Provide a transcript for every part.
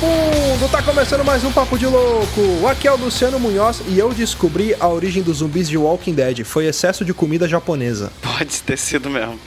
vagabundo! Tá começando mais um Papo de Louco! Aqui é o Luciano Munhoz e eu descobri a origem dos zumbis de Walking Dead. Foi excesso de comida japonesa. Pode ter sido mesmo.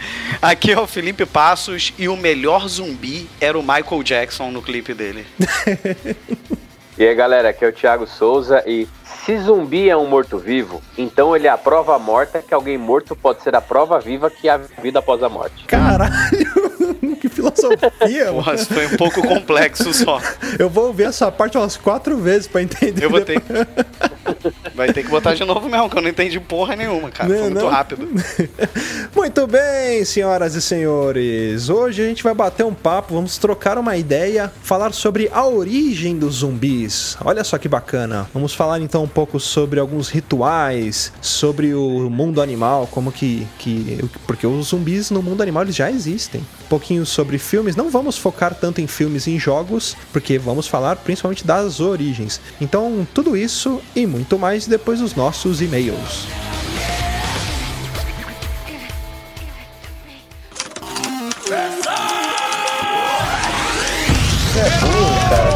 Aqui é o Felipe Passos e o melhor zumbi era o Michael Jackson no clipe dele. e aí galera, aqui é o Thiago Souza e se zumbi é um morto-vivo, então ele é a prova morta que alguém morto pode ser a prova viva que há vida após a morte. Caralho! que filosofia! Porra, foi um pouco complexo só. Eu vou ouvir essa parte umas quatro vezes pra entender. Eu vou ter. Vai ter que botar de novo mesmo, que eu não entendi porra nenhuma, cara. Não, foi muito não. rápido. muito bem, senhoras e senhores. Hoje a gente vai bater um papo, vamos trocar uma ideia, falar sobre a origem dos zumbis. Olha só que bacana. Vamos falar então um pouco sobre alguns rituais, sobre o mundo animal, como que. que porque os zumbis no mundo animal eles já existem. Pouquinho sobre filmes. Não vamos focar tanto em filmes e em jogos, porque vamos falar principalmente das origens. Então, tudo isso e muito mais depois dos nossos e-mails. Você é burro, cara.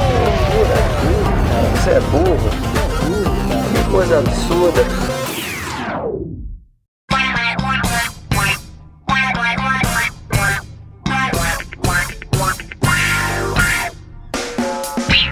Você é burro. Que coisa absurda.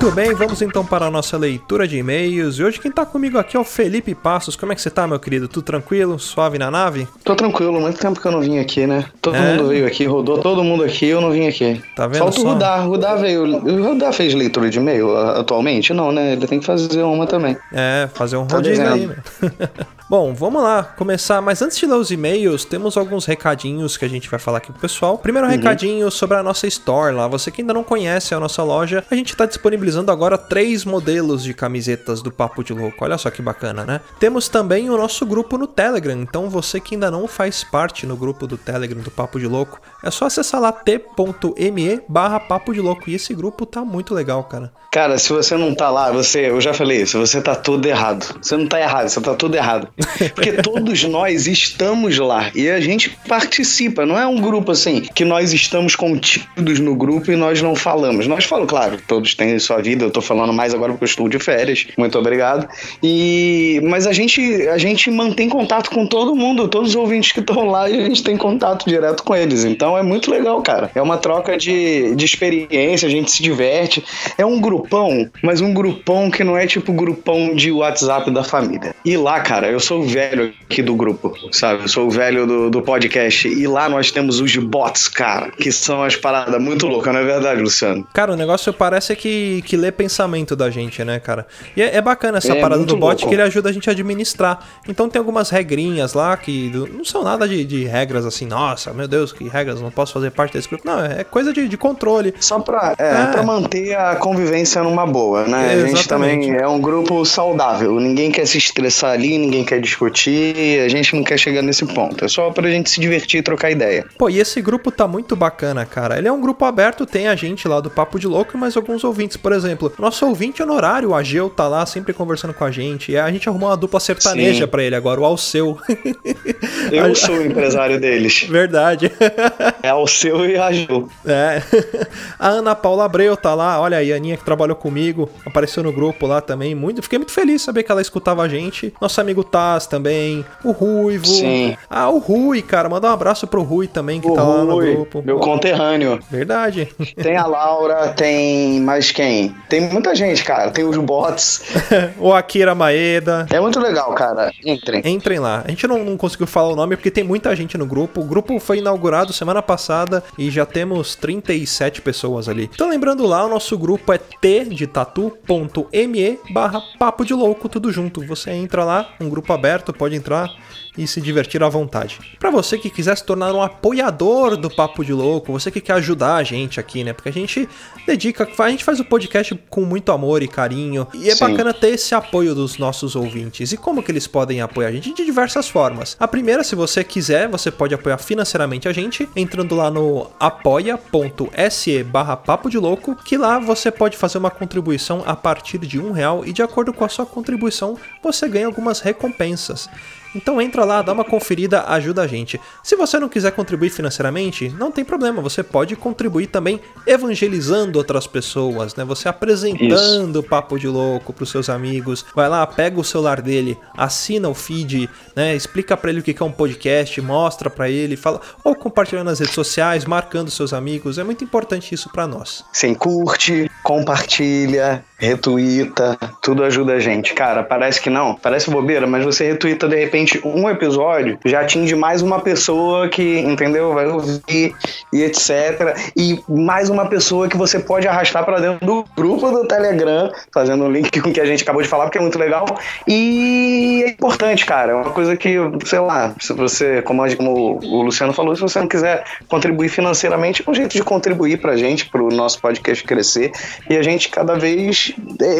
Muito bem, vamos então para a nossa leitura de e-mails. E hoje quem está comigo aqui é o Felipe Passos. Como é que você está, meu querido? Tudo tranquilo? Suave na nave? Tô tranquilo, muito tempo que eu não vim aqui, né? Todo é. mundo veio aqui, rodou todo mundo aqui, eu não vim aqui. Tá vendo Falta só? o Rudar. Rudar veio. O Rudar fez leitura de e-mail atualmente? Não, né? Ele tem que fazer uma também. É, fazer um tá rodízio aí, né? Bom, vamos lá, começar. Mas antes de ler os e-mails, temos alguns recadinhos que a gente vai falar aqui pro pessoal. Primeiro uhum. recadinho sobre a nossa store lá. Você que ainda não conhece a nossa loja, a gente está disponibilizando agora três modelos de camisetas do Papo de Louco. Olha só que bacana, né? Temos também o nosso grupo no Telegram. Então você que ainda não faz parte no grupo do Telegram do Papo de Louco, é só acessar lá t.me barra Papo de Louco. E esse grupo tá muito legal, cara. Cara, se você não tá lá, você, eu já falei isso, você tá tudo errado. Você não tá errado, você tá tudo errado. Porque todos nós estamos lá e a gente participa. Não é um grupo assim que nós estamos contidos no grupo e nós não falamos. Nós falamos, claro, todos têm sua vida. Eu tô falando mais agora porque eu estou de férias. Muito obrigado. E mas a gente a gente mantém contato com todo mundo, todos os ouvintes que estão lá e a gente tem contato direto com eles. Então é muito legal, cara. É uma troca de, de experiência, a gente se diverte. É um grupão, mas um grupão que não é tipo grupão de WhatsApp da família. E lá, cara, eu sou o velho aqui do grupo, sabe? Eu sou o velho do, do podcast. E lá nós temos os bots, cara, que são as paradas muito loucas, não é verdade, Luciano? Cara, o negócio parece que, que lê pensamento da gente, né, cara? E é, é bacana essa é, parada do bot louco. que ele ajuda a gente a administrar. Então tem algumas regrinhas lá que não são nada de, de regras assim, nossa, meu Deus, que regras, não posso fazer parte desse grupo. Não, é coisa de, de controle. Só pra, é, é. pra manter a convivência numa boa, né? a gente também é um grupo saudável. Ninguém quer se estressar ali, ninguém quer discutir, a gente não quer chegar nesse ponto. É só pra gente se divertir e trocar ideia. Pô, e esse grupo tá muito bacana, cara. Ele é um grupo aberto, tem a gente lá do Papo de Louco, mas alguns ouvintes, por exemplo. Nosso ouvinte honorário, o Ageu, tá lá sempre conversando com a gente. E a gente arrumou uma dupla sertaneja para ele agora, o Alceu. Eu sou o empresário deles. Verdade. É Alceu e Ageu. É. A Ana Paula Abreu tá lá, olha aí, a Aninha que trabalhou comigo, apareceu no grupo lá também. Muito, fiquei muito feliz de saber que ela escutava a gente. Nosso amigo Taz também, o Ruivo. Sim. Ah, o Rui, cara, manda um abraço pro Rui também, que o tá lá no grupo. Meu conterrâneo. Verdade. Tem a Laura, tem mais quem? Tem muita gente, cara. Tem os bots. o Akira Maeda. É muito legal, cara. Entrem. Entrem lá. A gente não, não conseguiu falar o nome porque tem muita gente no grupo. O grupo foi inaugurado semana passada e já temos 37 pessoas ali. Então lembrando lá, o nosso grupo é t de tatu.me barra papo de louco, tudo junto. Você entra lá, um grupo aberto, pode entrar e se divertir à vontade. Para você que quiser se tornar um apoiador do Papo de Louco, você que quer ajudar a gente aqui, né? Porque a gente dedica, a gente faz o podcast com muito amor e carinho e é Sim. bacana ter esse apoio dos nossos ouvintes. E como que eles podem apoiar a gente? De diversas formas. A primeira, se você quiser, você pode apoiar financeiramente a gente entrando lá no apoia.se barra papo de louco, que lá você pode fazer uma contribuição a partir de um real e de acordo com a sua contribuição você ganha algumas recompensas. Então entra lá, dá uma conferida, ajuda a gente. Se você não quiser contribuir financeiramente, não tem problema, você pode contribuir também evangelizando outras pessoas, né? Você apresentando o papo de louco para os seus amigos. Vai lá, pega o celular dele, assina o feed, né? Explica para ele o que é um podcast, mostra para ele, fala ou compartilhando nas redes sociais, marcando seus amigos. É muito importante isso para nós. Sim, curte, compartilha, retuita, tudo ajuda a gente. Cara, parece que não, parece bobeira, mas você retuita de repente um episódio já atinge mais uma pessoa que, entendeu? Vai ouvir e etc. E mais uma pessoa que você pode arrastar para dentro do grupo do Telegram, fazendo um link com o que a gente acabou de falar, porque é muito legal. E é importante, cara. É uma coisa que, sei lá, se você, como, como o Luciano falou, se você não quiser contribuir financeiramente, é um jeito de contribuir pra gente, pro nosso podcast crescer e a gente cada vez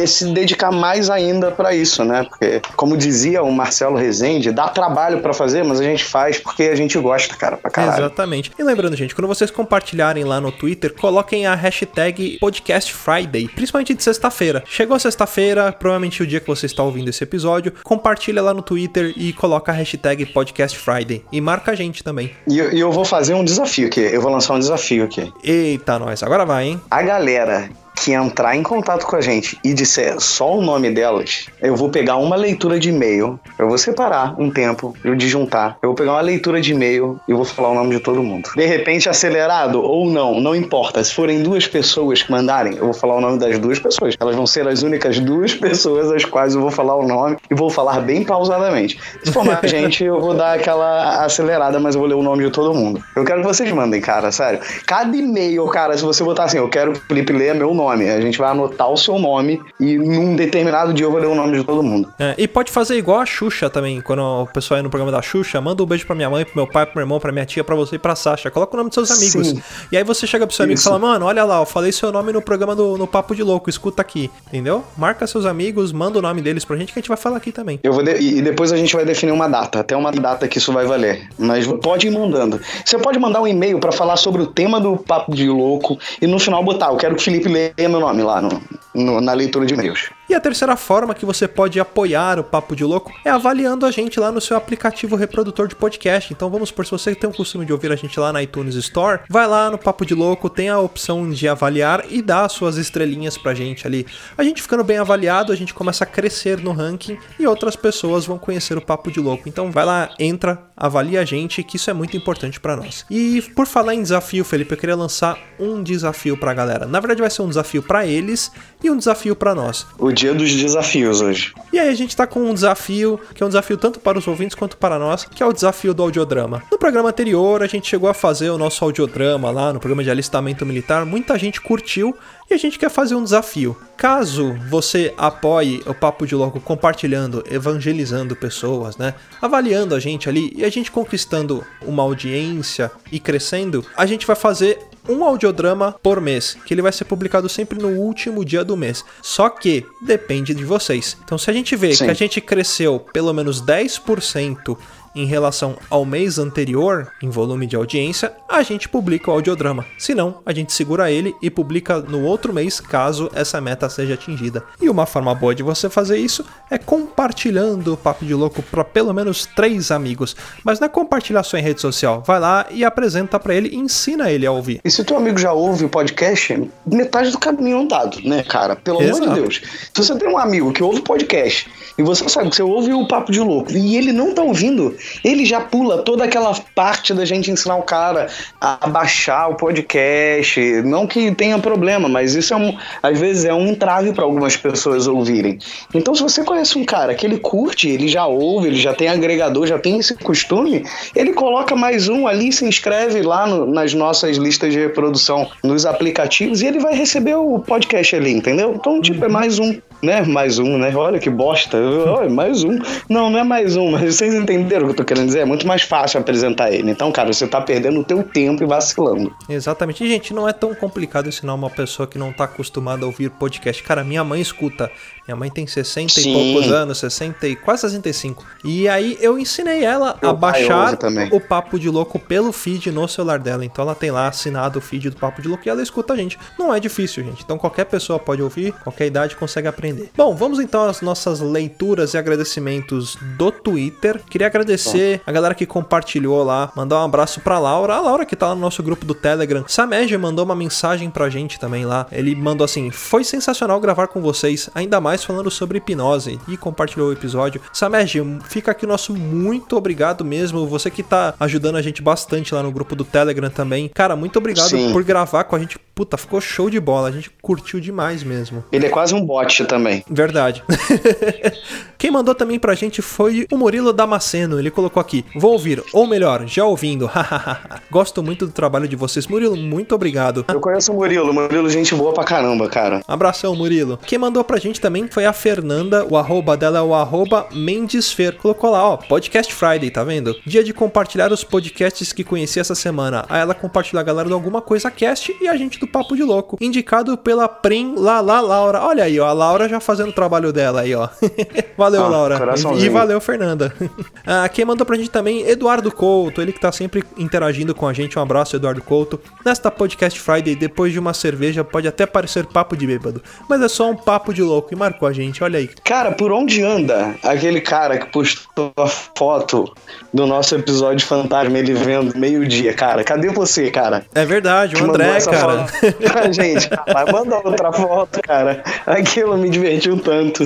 se dedicar mais ainda para isso, né? Porque, como dizia o Marcelo Rezende, dá trabalho para fazer, mas a gente faz porque a gente gosta, cara, pra caralho. Exatamente. E lembrando, gente, quando vocês compartilharem lá no Twitter, coloquem a hashtag Podcast Friday, principalmente de sexta-feira. Chegou sexta-feira, provavelmente o dia que você está ouvindo esse episódio, compartilha lá no Twitter e coloca a hashtag Podcast Friday. E marca a gente também. E eu, eu vou fazer um desafio aqui. Eu vou lançar um desafio aqui. Eita, nós. Agora vai, hein? A galera que entrar em contato com a gente e disser só o nome delas, eu vou pegar uma leitura de e-mail, eu vou separar um tempo de juntar, eu vou pegar uma leitura de e-mail e vou falar o nome de todo mundo. De repente, acelerado ou não, não importa. Se forem duas pessoas que mandarem, eu vou falar o nome das duas pessoas. Elas vão ser as únicas duas pessoas às quais eu vou falar o nome e vou falar bem pausadamente. Se for mais gente, eu vou dar aquela acelerada, mas eu vou ler o nome de todo mundo. Eu quero que vocês mandem, cara, sério. Cada e-mail, cara, se você botar assim, eu quero que o Felipe leia meu nome nome. A gente vai anotar o seu nome e num determinado dia eu vou ler o nome de todo mundo. É, e pode fazer igual a Xuxa também. Quando o pessoal é no programa da Xuxa, manda um beijo pra minha mãe, pro meu pai, pro meu irmão, pra minha tia, pra você e pra Sasha. Coloca o nome dos seus amigos. Sim. E aí você chega pro seu amigo Isso. e fala, mano, olha lá, eu falei seu nome no programa do no Papo de Louco, escuta aqui. Entendeu? Marca seus amigos, manda o nome deles pra gente que a gente vai falar aqui também. Eu vou de... E depois a gente vai definir uma data, até uma data que isso vai valer. Mas pode ir mandando. Você pode mandar um e-mail para falar sobre o tema do Papo de Louco e no final botar, eu quero que o Felipe leia meu nome lá no, no, na leitura de e-mails. E a terceira forma que você pode apoiar o Papo de Louco é avaliando a gente lá no seu aplicativo reprodutor de podcast. Então vamos por se você tem o costume de ouvir a gente lá na iTunes Store, vai lá no Papo de Louco, tem a opção de avaliar e dá suas estrelinhas pra gente ali. A gente ficando bem avaliado, a gente começa a crescer no ranking e outras pessoas vão conhecer o Papo de Louco. Então vai lá, entra, avalia a gente, que isso é muito importante para nós. E por falar em desafio, Felipe, eu queria lançar um desafio pra galera. Na verdade vai ser um desafio para eles e um desafio para nós. O dia dos desafios hoje. E aí a gente tá com um desafio, que é um desafio tanto para os ouvintes quanto para nós, que é o desafio do audiodrama. No programa anterior, a gente chegou a fazer o nosso audiodrama lá no programa de alistamento militar, muita gente curtiu e a gente quer fazer um desafio. Caso você apoie o Papo de Louco compartilhando, evangelizando pessoas, né? Avaliando a gente ali e a gente conquistando uma audiência e crescendo, a gente vai fazer um audiodrama por mês, que ele vai ser publicado sempre no último dia do mês. Só que depende de vocês. Então, se a gente vê Sim. que a gente cresceu pelo menos 10% em relação ao mês anterior em volume de audiência, a gente publica o audiodrama. Se não, a gente segura ele e publica no outro mês caso essa meta seja atingida. E uma forma boa de você fazer isso é compartilhando o Papo de Louco para pelo menos três amigos. Mas não é compartilhar só em rede social. Vai lá e apresenta para ele e ensina ele a ouvir. E se teu amigo já ouve o podcast, metade do caminho andado, né, cara? Pelo Exato. amor de Deus. Se você tem um amigo que ouve o podcast e você sabe que você ouve o Papo de Louco e ele não tá ouvindo, ele já pula toda aquela parte da gente ensinar o cara a baixar o podcast. Não que tenha problema, mas isso é um, às vezes é um entrave para algumas pessoas ouvirem. Então, se você conhece um cara que ele curte, ele já ouve, ele já tem agregador, já tem esse costume, ele coloca mais um ali, se inscreve lá no, nas nossas listas de reprodução nos aplicativos e ele vai receber o podcast ali, entendeu? Então, tipo, é mais um né? Mais um, né? Olha que bosta. Olha, mais um. Não, não é mais um, mas vocês entenderam o que eu tô querendo dizer? É muito mais fácil apresentar ele. Então, cara, você tá perdendo o teu tempo e vacilando. Exatamente. E, gente, não é tão complicado ensinar uma pessoa que não tá acostumada a ouvir podcast. Cara, minha mãe escuta. Minha mãe tem 60 Sim. e poucos anos, 60 e quase 65. E aí eu ensinei ela Meu a baixar o Papo de Louco pelo feed no celular dela. Então ela tem lá assinado o feed do Papo de Louco e ela escuta a gente. Não é difícil, gente. Então qualquer pessoa pode ouvir, qualquer idade consegue aprender. Bom, vamos então às nossas leituras e agradecimentos do Twitter. Queria agradecer a galera que compartilhou lá, mandar um abraço pra Laura, a Laura que tá lá no nosso grupo do Telegram. Sameja mandou uma mensagem pra gente também lá. Ele mandou assim: "Foi sensacional gravar com vocês, ainda mais falando sobre hipnose" e compartilhou o episódio. Sameja, fica aqui o nosso muito obrigado mesmo, você que tá ajudando a gente bastante lá no grupo do Telegram também. Cara, muito obrigado Sim. por gravar com a gente. Puta, ficou show de bola. A gente curtiu demais mesmo. Ele é quase um bot também. Verdade. Quem mandou também pra gente foi o Murilo Damasceno. Ele colocou aqui: Vou ouvir, ou melhor, já ouvindo. Gosto muito do trabalho de vocês. Murilo, muito obrigado. Eu conheço o Murilo. Murilo, gente boa pra caramba, cara. Abração, Murilo. Quem mandou pra gente também foi a Fernanda. O arroba dela é o arroba Mendesfer. Colocou lá, ó, Podcast Friday, tá vendo? Dia de compartilhar os podcasts que conheci essa semana. Aí ela compartilhou a galera do Alguma Coisa Cast e a gente do Papo de Louco. Indicado pela Prim Lala Laura. Olha aí, ó, a Laura já fazendo o trabalho dela aí, ó. valeu, Ah, Laura. E valeu, Fernanda. ah, quem mandou pra gente também, Eduardo Couto. Ele que tá sempre interagindo com a gente. Um abraço, Eduardo Couto. Nesta Podcast Friday, depois de uma cerveja, pode até parecer papo de bêbado, mas é só um papo de louco e marcou a gente. Olha aí. Cara, por onde anda aquele cara que postou a foto do nosso episódio fantasma, ele vendo meio-dia, cara? Cadê você, cara? É verdade, o André, cara. foto pra gente, vai mandar outra foto, cara. Aquilo me divertiu tanto.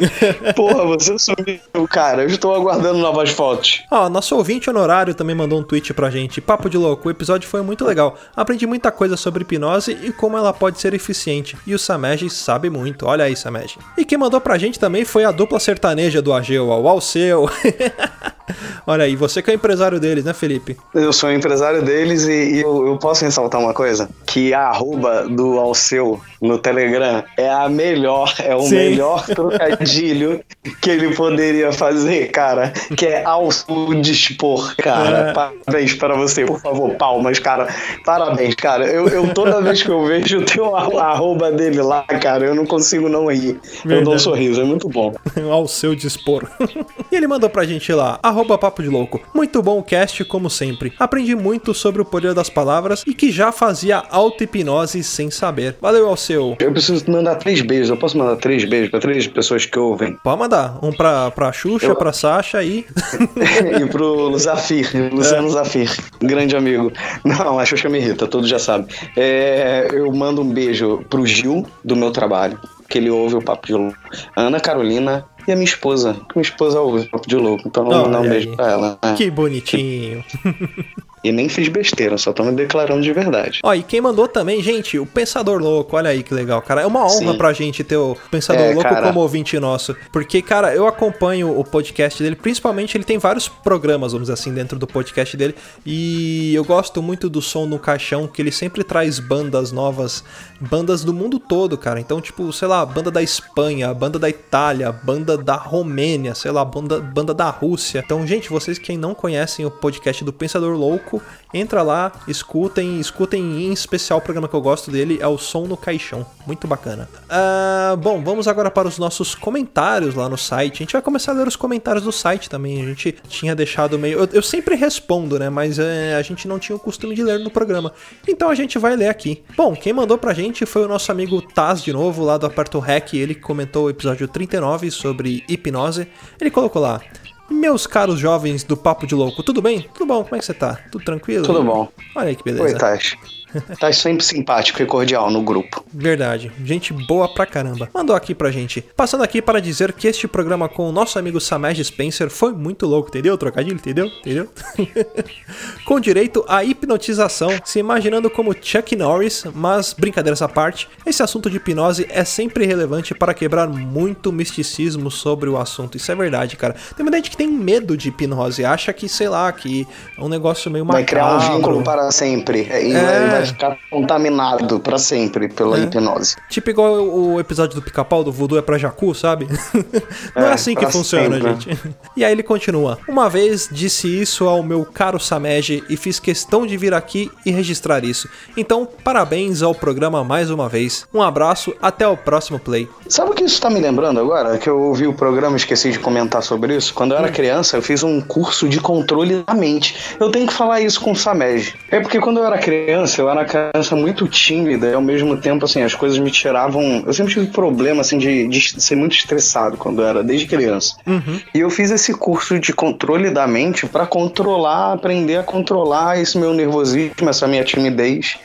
Porra, você sumiu, cara. Eu estou aguardando novas fotos. Ó, nosso ouvinte honorário também mandou um tweet pra gente. Papo de louco, o episódio foi muito legal. Aprendi muita coisa sobre hipnose e como ela pode ser eficiente. E o Samej sabe muito. Olha aí, Samej. E quem mandou pra gente também foi a dupla sertaneja do Ageu, o Alceu. Olha aí, você que é empresário deles, né, Felipe? Eu sou empresário deles e, e eu, eu posso ressaltar uma coisa: que a arroba do Alceu no Telegram é a melhor, é o Sim. melhor trocadilho que ele poderia fazer, cara. Que é Alceu dispor, cara. É. Parabéns para você, por favor, palmas, cara. Parabéns, cara. Eu, eu toda vez que eu vejo o teu arroba dele lá, cara, eu não consigo não rir. Eu dou um Verdade. sorriso, é muito bom. ao seu dispor. e ele mandou pra gente lá, arroba papo de louco. Muito bom o cast, como sempre. Aprendi muito sobre o poder das palavras e que já fazia auto-hipnose sem saber. Valeu, ao seu. Eu preciso mandar três beijos. Eu posso mandar três beijos para três pessoas que ouvem? Pode mandar. Um pra, pra Xuxa, Eu- pra Sasha e. e pro Zafir, Luciano Zafir, grande amigo. Não, a Xuxa me irrita, todos já sabem. É, eu mando um beijo pro Gil, do meu trabalho, que ele ouve o Papo de Louco. Ana Carolina e a minha esposa, que minha esposa ouve o Papo de Louco. Então vou mandar um beijo aí. pra ela. né? Que bonitinho. E nem fiz besteira, só tô me declarando de verdade. Ó, e quem mandou também, gente, o Pensador Louco, olha aí que legal, cara. É uma honra Sim. pra gente ter o Pensador É, Louco cara. como ouvinte nosso. Porque, cara, eu acompanho o podcast dele, principalmente ele tem vários programas, vamos dizer assim, dentro do podcast dele. E eu gosto muito do som no caixão, que ele sempre traz bandas novas, bandas do mundo todo, cara. Então, tipo, sei lá, banda da Espanha, banda da Itália, banda da Romênia, sei lá, banda, banda da Rússia. Então, gente, vocês que não conhecem o podcast do Pensador Louco, entra lá, escutem, escutem em especial o programa que eu gosto dele, é o Som no Caixão. Muito bacana. Ah, bom, vamos agora para os nossos comentários lá no site. A gente vai começar a ler os comentários do site também. A gente tinha deixado meio. Eu, eu sempre respondo, né? Mas é, a gente não tinha o costume de ler no programa. Então a gente vai ler aqui. Bom, quem mandou pra gente foi o nosso amigo Taz de novo, lá do Aperto Rec. Ele comentou o episódio 39 sobre hipnose. Ele colocou lá. Meus caros jovens do Papo de Louco, tudo bem? Tudo bom? Como é que você tá? Tudo tranquilo? Tudo bom. Olha aí que Oi, beleza. Tá sempre simpático e cordial no grupo. Verdade, gente boa pra caramba. Mandou aqui pra gente. Passando aqui para dizer que este programa com o nosso amigo Samej Spencer foi muito louco, entendeu? Trocadilho, entendeu? Entendeu? com direito à hipnotização, se imaginando como Chuck Norris, mas brincadeiras à parte, esse assunto de hipnose é sempre relevante para quebrar muito misticismo sobre o assunto. Isso é verdade, cara. Tem muita gente que tem medo de hipnose, acha que, sei lá, que é um negócio meio Vai criar um macabro. vínculo para sempre. E vai, É. vai ficar contaminado pra sempre pela É. hipnose. Tipo igual o episódio do pica-pau do voodoo é pra Jacu, sabe? Não é, É, assim que funciona, sempre. gente. E aí ele continua. Uma vez disse isso ao meu caro Samed e fiz questão de vir aqui e registrar isso. Então, parabéns ao programa mais uma vez. Um abraço, até o próximo play. Sabe o que isso tá me lembrando agora? Que eu ouvi o programa e esqueci de comentar sobre isso. Quando eu era criança, eu fiz um curso de controle da mente. Eu tenho que falar isso com o Samed. É porque quando eu era criança, eu era uma criança muito tímida e ao mesmo tempo, assim, as coisas me tiravam. Eu sempre tive problema, assim, de, de ser muito estressado quando eu era, desde criança. E eu fiz esse curso de controle da mente pra controlar, aprender a controlar esse meu nervosismo, essa minha timidez.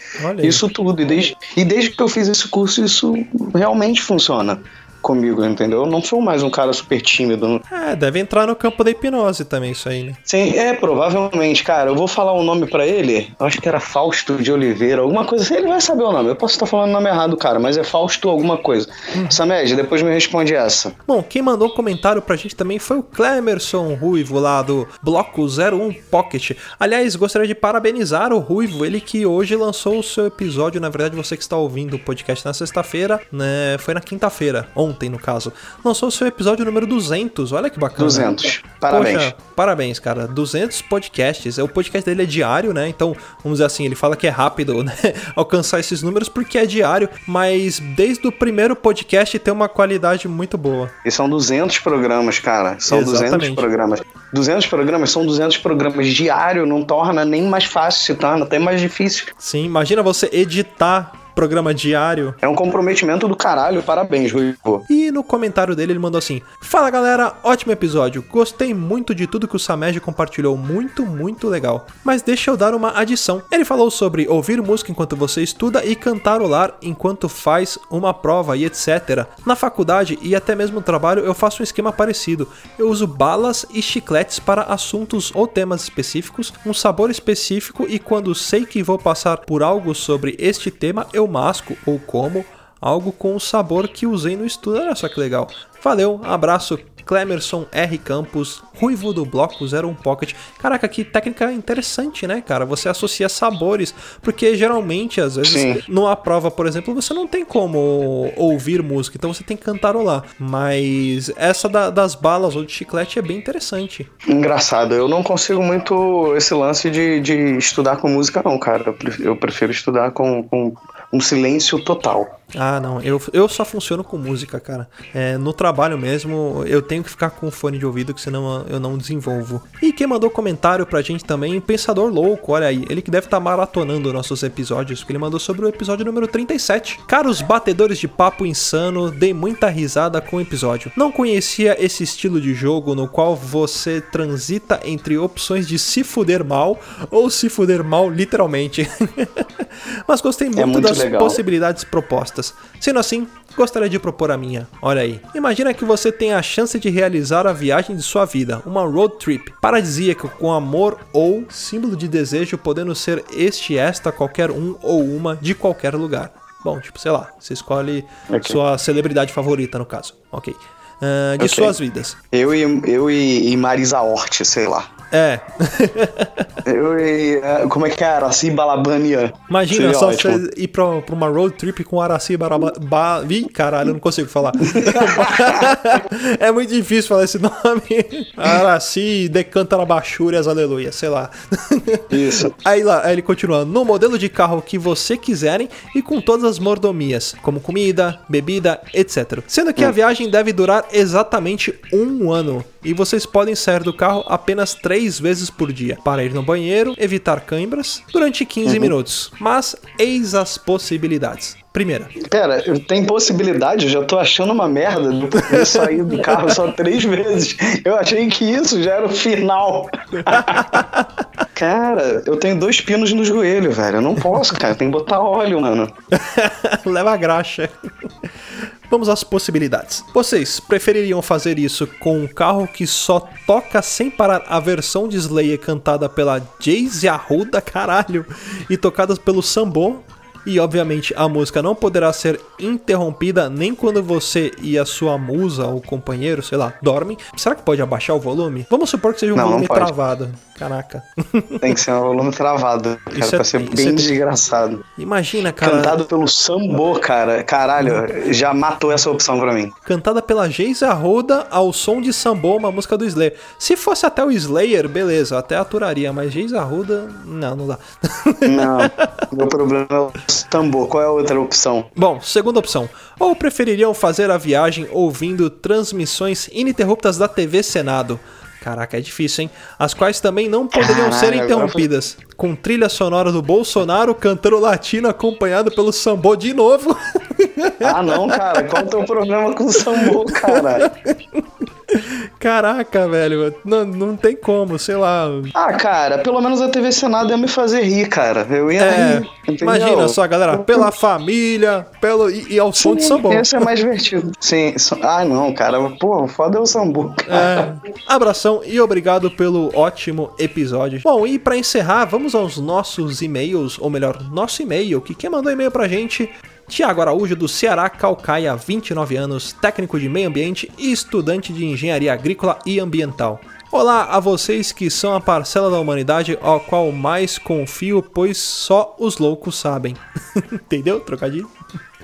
Isso tudo. E desde, e desde que eu fiz esse curso, isso realmente funciona comigo, entendeu? Eu não sou mais um cara super tímido. É, deve entrar no campo da hipnose também isso aí, né? Sim, é, provavelmente, cara. Eu vou falar o nome pra ele. Eu acho que era Fausto de Oliveira, alguma coisa. Ele vai saber o nome. Eu posso estar falando o nome errado, cara, mas é Fausto alguma coisa. Samed, depois me responde essa. Bom, quem mandou um comentário pra gente também foi o Clemerson Ruivo, lá do Bloco 01 Pocket. Aliás, gostaria de parabenizar o Ruivo, ele que hoje lançou o seu episódio. Na verdade, você que está ouvindo o podcast na sexta-feira, né? Foi na quinta-feira, ontem no caso. Lançou o seu episódio número 200. Olha que bacana. 200. Parabéns. Poxa, parabéns, cara. 200 podcasts. O podcast dele é diário, né? Então, vamos dizer assim, ele fala que é rápido, né? Alcançar esses números porque é diário, mas desde o primeiro podcast tem uma qualidade muito boa. E são 200 programas, cara. São Exatamente. 200 programas. 200 programas são 200 programas diário, não torna nem mais fácil, se torna até mais difícil. Sim, imagina você editar programa diário. É um comprometimento do caralho. Parabéns, Ruivo. E no comentário dele ele mandou assim: Fala galera, ótimo episódio. Gostei muito de tudo que o Samed compartilhou, muito, muito legal. Mas deixa eu dar uma adição. Ele falou sobre ouvir música enquanto você estuda e cantarolar enquanto faz uma prova e etc. Na faculdade e até mesmo no trabalho eu faço um esquema parecido. Eu uso balas e chicletes para assuntos ou temas específicos, um sabor específico e quando sei que vou passar por algo sobre este tema, eu masco ou como algo com o sabor que usei no estudo. Olha só que legal. Valeu, abraço. Clemerson R. Campos, Ruivo do Bloco 01 Pocket. Caraca, que técnica interessante, né, cara? Você associa sabores, porque geralmente, às vezes, Sim. numa prova, por exemplo, você não tem como ouvir música, então você tem que cantarolar. Mas essa da- das balas ou de chiclete é bem interessante. Engraçado, eu não consigo muito esse lance de, de estudar com música, não, cara. Eu prefiro, eu prefiro estudar com, com um silêncio total. Ah, não. Eu, eu só funciono com música, cara. É, no trabalho mesmo, eu tenho que ficar com fone de ouvido, que senão eu não desenvolvo. E quem mandou comentário pra gente também, Pensador Louco, olha aí. Ele que deve estar maratonando nossos episódios, porque ele mandou sobre o episódio número 37. Caros batedores de papo insano, dei muita risada com o episódio. Não conhecia esse estilo de jogo no qual você transita entre opções de se fuder mal ou se fuder mal literalmente. Mas gostei muito, muito das legal. possibilidades propostas. Sendo assim, gostaria de propor a minha. Olha aí. Imagina que você tem a chance de realizar a viagem de sua vida, uma road trip, paradisíaca com amor ou símbolo de desejo, podendo ser este, esta, qualquer um ou uma de qualquer lugar. Bom, tipo, sei lá, você escolhe Ok. sua celebridade favorita, no caso. Ok. Ah, de Ok. suas vidas. Eu e, eu e, e Marisa Hort, sei lá. É. Eu e. eh, Como é que é? Araci Balabania. Imagina Seria só ótimo. você ir pra, pra uma road trip com Araci Baraba... Ba... Ih, caralho, eu não consigo falar. é muito difícil falar esse nome. Araci decanta na bachúrias, aleluia, sei lá. Isso. Aí lá, aí ele continua, no modelo de carro que você quiserem e com todas as mordomias, como comida, bebida, etc. Sendo que a viagem deve durar exatamente um ano. E vocês podem sair do carro apenas três vezes por dia, para ir no banheiro, evitar câimbras, durante 15 minutos. Mas eis as possibilidades. Primeira, Pera, tem possibilidade? Eu já tô achando uma merda de poder sair do carro só três vezes. Eu achei que isso já era o final. Cara, eu tenho dois pinos no joelho, velho. Eu não posso, cara. Tem que botar óleo, mano. leva a graxa. Vamos às possibilidades. Vocês prefeririam fazer isso com um carro que só toca sem parar a versão de Slayer cantada pela Jayce Arruda, caralho, e tocada pelo Sambo? E obviamente a música não poderá ser interrompida nem quando você e a sua musa ou companheiro, sei lá, dormem. Será que pode abaixar o volume? Vamos supor que seja um Não, não volume pode. travado. Caraca. Tem que ser um volume travado, cara, Isso é- pra ser isso bem é- desgraçado. Imagina, cara. Cantado pelo Sambo, cara. Caralho, já matou essa opção pra mim. Cantada pela Geisa Arruda ao som de Sambo, uma música do Slayer. Se fosse até o Slayer, beleza, até aturaria, mas Geisa Arruda, não, não dá. Não, meu problema é o Sambo. Qual é a outra opção? Bom, segunda opção. Ou prefeririam fazer a viagem ouvindo transmissões ininterruptas da TV Senado? Caraca, é difícil, hein? As quais também não poderiam Caralho, ser interrompidas. Com trilha sonora do Bolsonaro cantando latino acompanhado pelo Sambo de novo. Ah, não, cara. Qual é o teu problema com o Sambo, cara? Caraca, velho. Não, não tem como, sei lá. Ah, cara, pelo menos a TV Senado ia me fazer rir, cara. Eu ia É, rir. entendeu? imagina só, galera, pela família, pelo e, e ao som de Sambo. Esse é mais divertido. Sim. so- Ah, não, cara. Pô, foda é o Sambo. É. Abração e obrigado pelo ótimo episódio. Bom, e pra encerrar, vamos aos nossos e-mails, ou melhor, nosso e-mail, que quem mandou e-mail pra gente, Tiago Araújo do Ceará, Calcaia, 29 anos, técnico de meio ambiente e estudante de engenharia agrícola e ambiental. Olá a vocês que são a parcela da humanidade ao qual mais confio, pois só os loucos sabem. Entendeu? Trocadilho?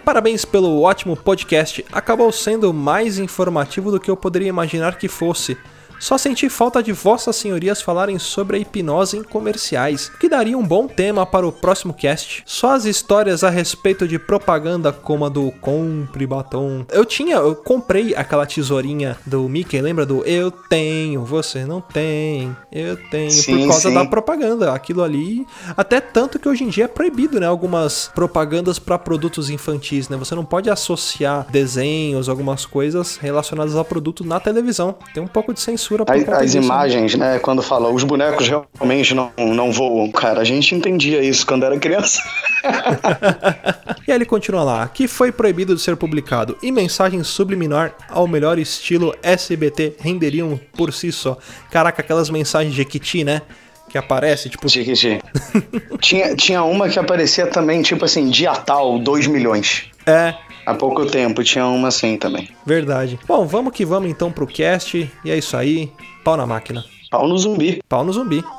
Parabéns pelo ótimo podcast. Acabou sendo mais informativo do que eu poderia imaginar que fosse. Só senti falta de vossas senhorias falarem sobre a hipnose em comerciais, que daria um bom tema para o próximo cast. Só as histórias a respeito de propaganda como a do compre batom. Eu tinha, eu comprei aquela tesourinha do Mickey, lembra do eu tenho, você não tem, eu tenho, por Sim, causa sim. da propaganda. Aquilo ali, até tanto que hoje em dia é proibido, né? Algumas propagandas para produtos infantis, né? Você não pode associar desenhos, algumas coisas relacionadas a produto na televisão. Tem um pouco de censura por As, as né? imagens, né? Quando fala os bonecos realmente não, não voam, cara. A gente entendia isso quando era criança. E aí ele continua lá, que foi proibido de ser publicado e mensagens subliminar ao melhor estilo SBT renderiam por si só. Caraca, aquelas mensagens de Jequiti, né? Que aparece, tipo, Jequiti. tinha, tinha uma que aparecia também, tipo assim, dia tal, 2 milhões. é, Há pouco tempo tinha uma assim também. verdade. Bom, vamos que vamos então pro cast. E é isso aí. Pau na máquina. Pau no zumbi. Pau no zumbi.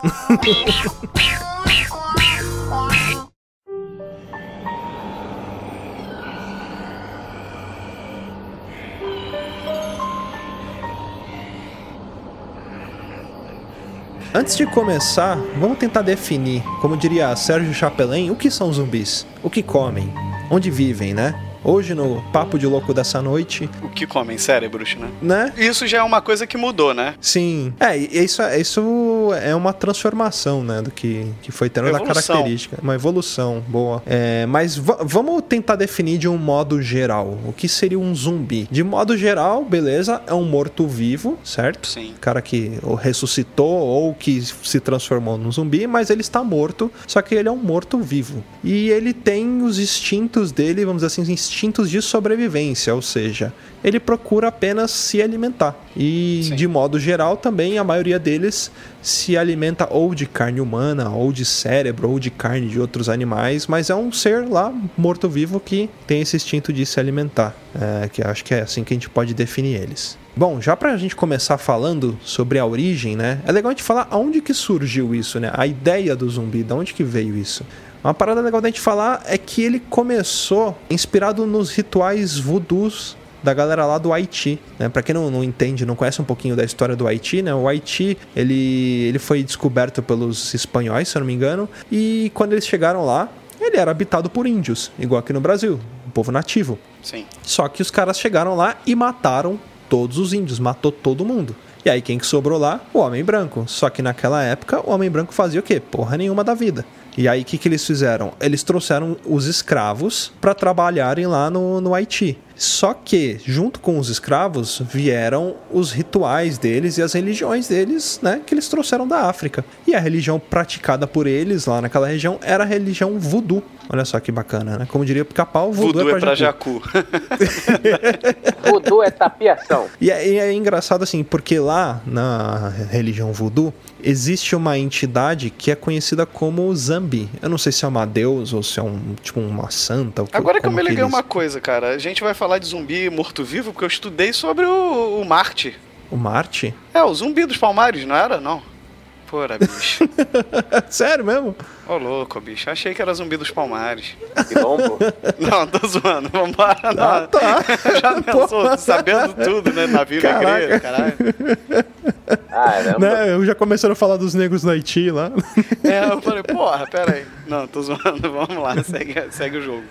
Antes de começar, vamos tentar definir, como diria Sérgio Chapelin, o que são zumbis? O que comem? Onde vivem, né? Hoje no Papo de Louco dessa noite, O que comem cérebros, né? né? Isso já é uma coisa que mudou, né? Sim. É, isso, isso é uma transformação, né, do que, que foi tendo da característica. Uma evolução, boa. É, mas va- vamos tentar definir de um modo geral. O que seria um zumbi? De modo geral, beleza, é um morto-vivo, certo? Sim. cara que ou ressuscitou ou que se transformou num zumbi, mas ele está morto, só que ele é um morto-vivo. E ele tem os instintos dele, vamos dizer assim, instintos de sobrevivência, ou seja, ele procura apenas se alimentar. E Sim. de modo geral também a maioria deles se alimenta ou de carne humana, ou de cérebro, ou de carne de outros animais, mas é um ser lá morto-vivo que tem esse instinto de se alimentar. É, que acho que é assim que a gente pode definir eles. Bom, já pra gente começar falando sobre a origem, né? É legal a gente falar aonde que surgiu isso, né? A ideia do zumbi, de onde que veio isso? Uma parada legal da gente falar é que ele começou inspirado nos rituais voodoos da galera lá do Haiti, né? Para quem não, não entende, não conhece um pouquinho da história do Haiti, né? O Haiti, ele, ele foi descoberto pelos espanhóis, se eu não me engano, e quando eles chegaram lá, ele era habitado por índios, igual aqui no Brasil, um povo nativo. Sim. Só que os caras chegaram lá e mataram todos os índios, matou todo mundo. E aí quem que sobrou lá? O homem branco. Só que naquela época o homem branco fazia o quê? Porra nenhuma da vida. E aí o que, que eles fizeram? Eles trouxeram os escravos para trabalharem lá no, no Haiti. Só que, junto com os escravos, vieram os rituais deles e as religiões deles, né? Que eles trouxeram da África. E a religião praticada por eles lá naquela região era a religião voodoo. Olha só que bacana, né? Como diria o pica-pau, voodoo, Voodoo é pra Jacu. Voodoo é tapiação. E é, e é engraçado assim, porque lá na religião voodoo existe uma entidade que é conhecida como Zambi. Eu não sei se é uma deus ou se é um tipo uma santa. ou Agora que eu me liguei eles- uma coisa, cara. A gente vai falar de zumbi morto-vivo porque eu estudei sobre o, o Marte. O Marte? É, o zumbi dos palmares, não era? Não. Porra, bicho. Sério mesmo? Ô, louco, bicho. Achei que era zumbi dos palmares. Quilombo. Não, tô zoando. Vambora. Não. Ah, tá. Já pensou, sabendo tudo, né? Navio da Caraca. igreja, caralho. Caramba. Né? Eu já começaram a falar dos negros no Haiti lá. É, eu falei, porra, pera aí. Não, tô zoando. Vamos lá, segue, segue o jogo.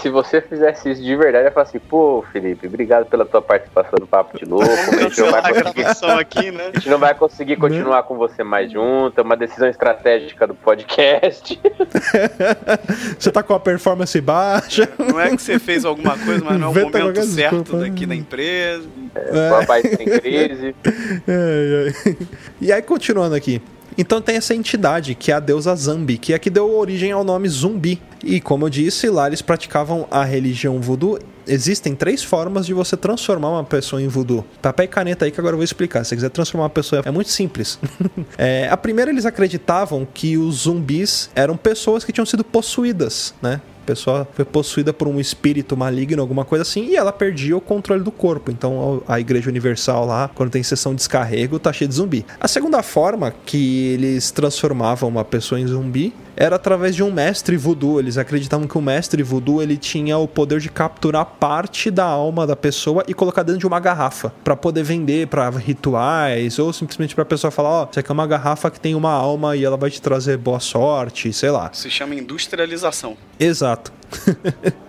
Se você fizesse isso de verdade, eu ia falar assim, pô, Felipe, obrigado pela tua participação no Papo de Louco. A gente não vai conseguir, aqui, né? a gente não vai conseguir continuar com você mais junto. É uma decisão estratégica do podcast. Você tá com a performance baixa. Não é que você fez alguma coisa, mas não é o Inventa momento certo desculpa. daqui da empresa. É. O rapaz tem crise. Ai, ai. E aí, continuando aqui. Então tem essa entidade, que é a deusa Zambi, que é que deu origem ao nome zumbi. E como eu disse, lá eles praticavam a religião voodoo. Existem três formas de você transformar uma pessoa em voodoo. Papel e caneta aí que agora eu vou explicar. Se você quiser transformar uma pessoa, é muito simples. É, a primeira, eles acreditavam que os zumbis eram pessoas que tinham sido possuídas, né? A pessoa foi possuída por um espírito maligno, alguma coisa assim, e ela perdia o controle do corpo. Então a Igreja Universal lá, quando tem sessão de descarrego, tá cheio de zumbi. A segunda forma que eles transformavam uma pessoa em zumbi era através de um mestre voodoo. Eles acreditavam que o mestre voodoo ele tinha o poder de capturar parte da alma da pessoa e colocar dentro de uma garrafa para poder vender para rituais ou simplesmente para pessoa falar, ó, isso aqui é uma garrafa que tem uma alma e ela vai te trazer boa sorte, sei lá. Se chama industrialização. Exato.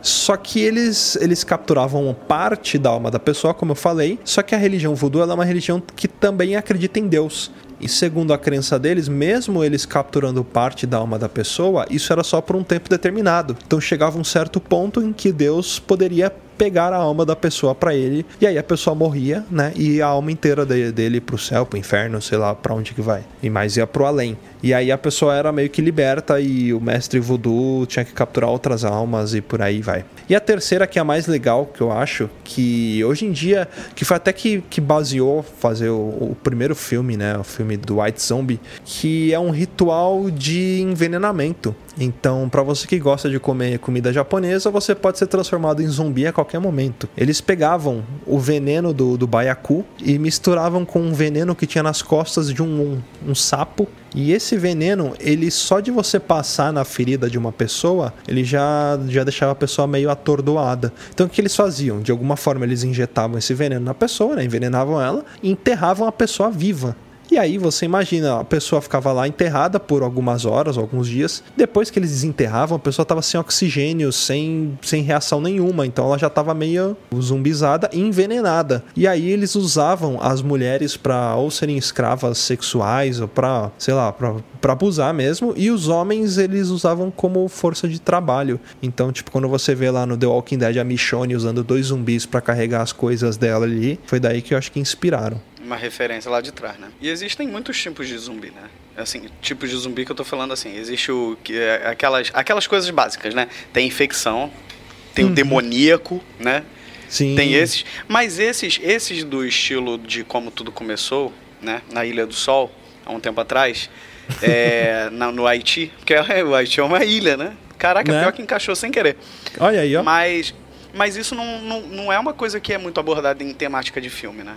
Só que eles, eles capturavam parte da alma da pessoa, como eu falei. Só que a religião voodoo é uma religião que também acredita em Deus. E segundo a crença deles, mesmo eles capturando parte da alma da pessoa, isso era só por um tempo determinado. Então chegava um certo ponto em que Deus poderia pegar a alma da pessoa para ele e aí a pessoa morria, né? E a alma inteira de- dele pro céu, pro inferno, sei lá para onde que vai. E mais ia pro além. E aí a pessoa era meio que liberta e o mestre voodoo tinha que capturar outras almas e por aí vai. E a terceira que é a mais legal que eu acho, que hoje em dia que foi até que, que baseou fazer o, o primeiro filme, né, o filme do White Zombie, que é um ritual de envenenamento. Então, para você que gosta de comer comida japonesa, você pode ser transformado em zumbi a qualquer momento. Eles pegavam o veneno do, do baiacu e misturavam com um veneno que tinha nas costas de um, um, um sapo. E esse veneno, ele só de você passar na ferida de uma pessoa, ele já, já deixava a pessoa meio atordoada. Então o que eles faziam? De alguma forma eles injetavam esse veneno na pessoa, né? envenenavam ela e enterravam a pessoa viva. E aí você imagina, a pessoa ficava lá enterrada por algumas horas, alguns dias. Depois que eles desenterravam, a pessoa estava sem oxigênio, sem, sem reação nenhuma. Então ela já estava meio zumbizada e envenenada. E aí eles usavam as mulheres para ou serem escravas sexuais ou para, sei lá, para abusar mesmo. E os homens eles usavam como força de trabalho. Então, tipo, quando você vê lá no The Walking Dead a Michonne usando dois zumbis para carregar as coisas dela ali, foi daí que eu acho que inspiraram. Uma referência lá de trás, né? E existem muitos tipos de zumbi, né? Assim, tipos de zumbi que eu tô falando assim. Existe o que é aquelas, aquelas coisas básicas, né? Tem infecção, tem o demoníaco, né? Sim. Tem esses. Mas esses, esses do estilo de como tudo começou, né? Na Ilha do Sol, há um tempo atrás, é, na- no Haiti, porque é- o Haiti é uma ilha, né? Caraca, Né? pior que encaixou sem querer. Olha aí, ó. Mas, mas isso não, não, não é uma coisa que é muito abordada em temática de filme, né?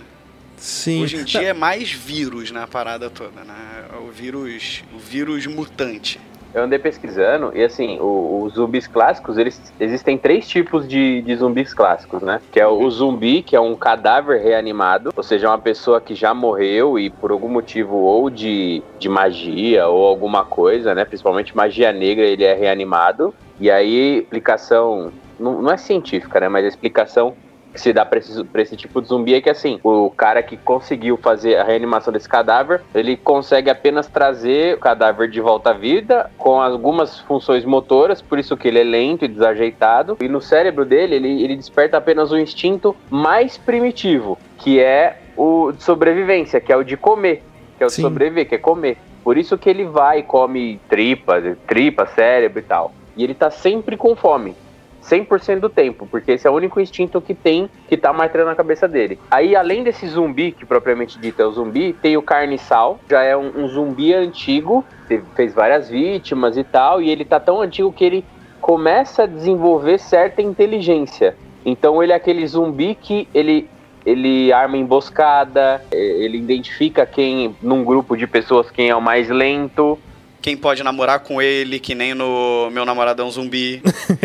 Sim. Hoje em dia é mais vírus na parada toda, né? O vírus, o vírus mutante. Eu andei pesquisando e assim, os zumbis clássicos, eles existem três tipos de, de zumbis clássicos, né? Que é o zumbi, que é um cadáver reanimado, ou seja, uma pessoa que já morreu e por algum motivo ou de, de magia ou alguma coisa, né? Principalmente magia negra, ele é reanimado. E aí, explicação não, não é científica, né? Mas a explicação que se dá pra esse, pra esse tipo de zumbi é que assim, o cara que conseguiu fazer a reanimação desse cadáver, ele consegue apenas trazer o cadáver de volta à vida com algumas funções motoras, por isso que ele é lento e desajeitado. E no cérebro dele, ele, ele desperta apenas o instinto mais primitivo, que é o de sobrevivência, que é o de comer, que é o de sobreviver, que é comer. Por isso que ele vai e come tripas, tripa, cérebro e tal. E ele tá sempre com fome. 100% do tempo, porque esse é o único instinto que tem, que tá martelando na cabeça dele. Aí, além desse zumbi, que propriamente dito é o zumbi, tem o carniçal, já é um, um zumbi antigo, fez várias vítimas e tal, e ele tá tão antigo que ele começa a desenvolver certa inteligência. Então ele é aquele zumbi que ele ele arma emboscada, é, ele identifica quem, num grupo de pessoas, quem é o mais lento. Quem pode namorar com ele, que nem no Meu Namoradão Zumbi.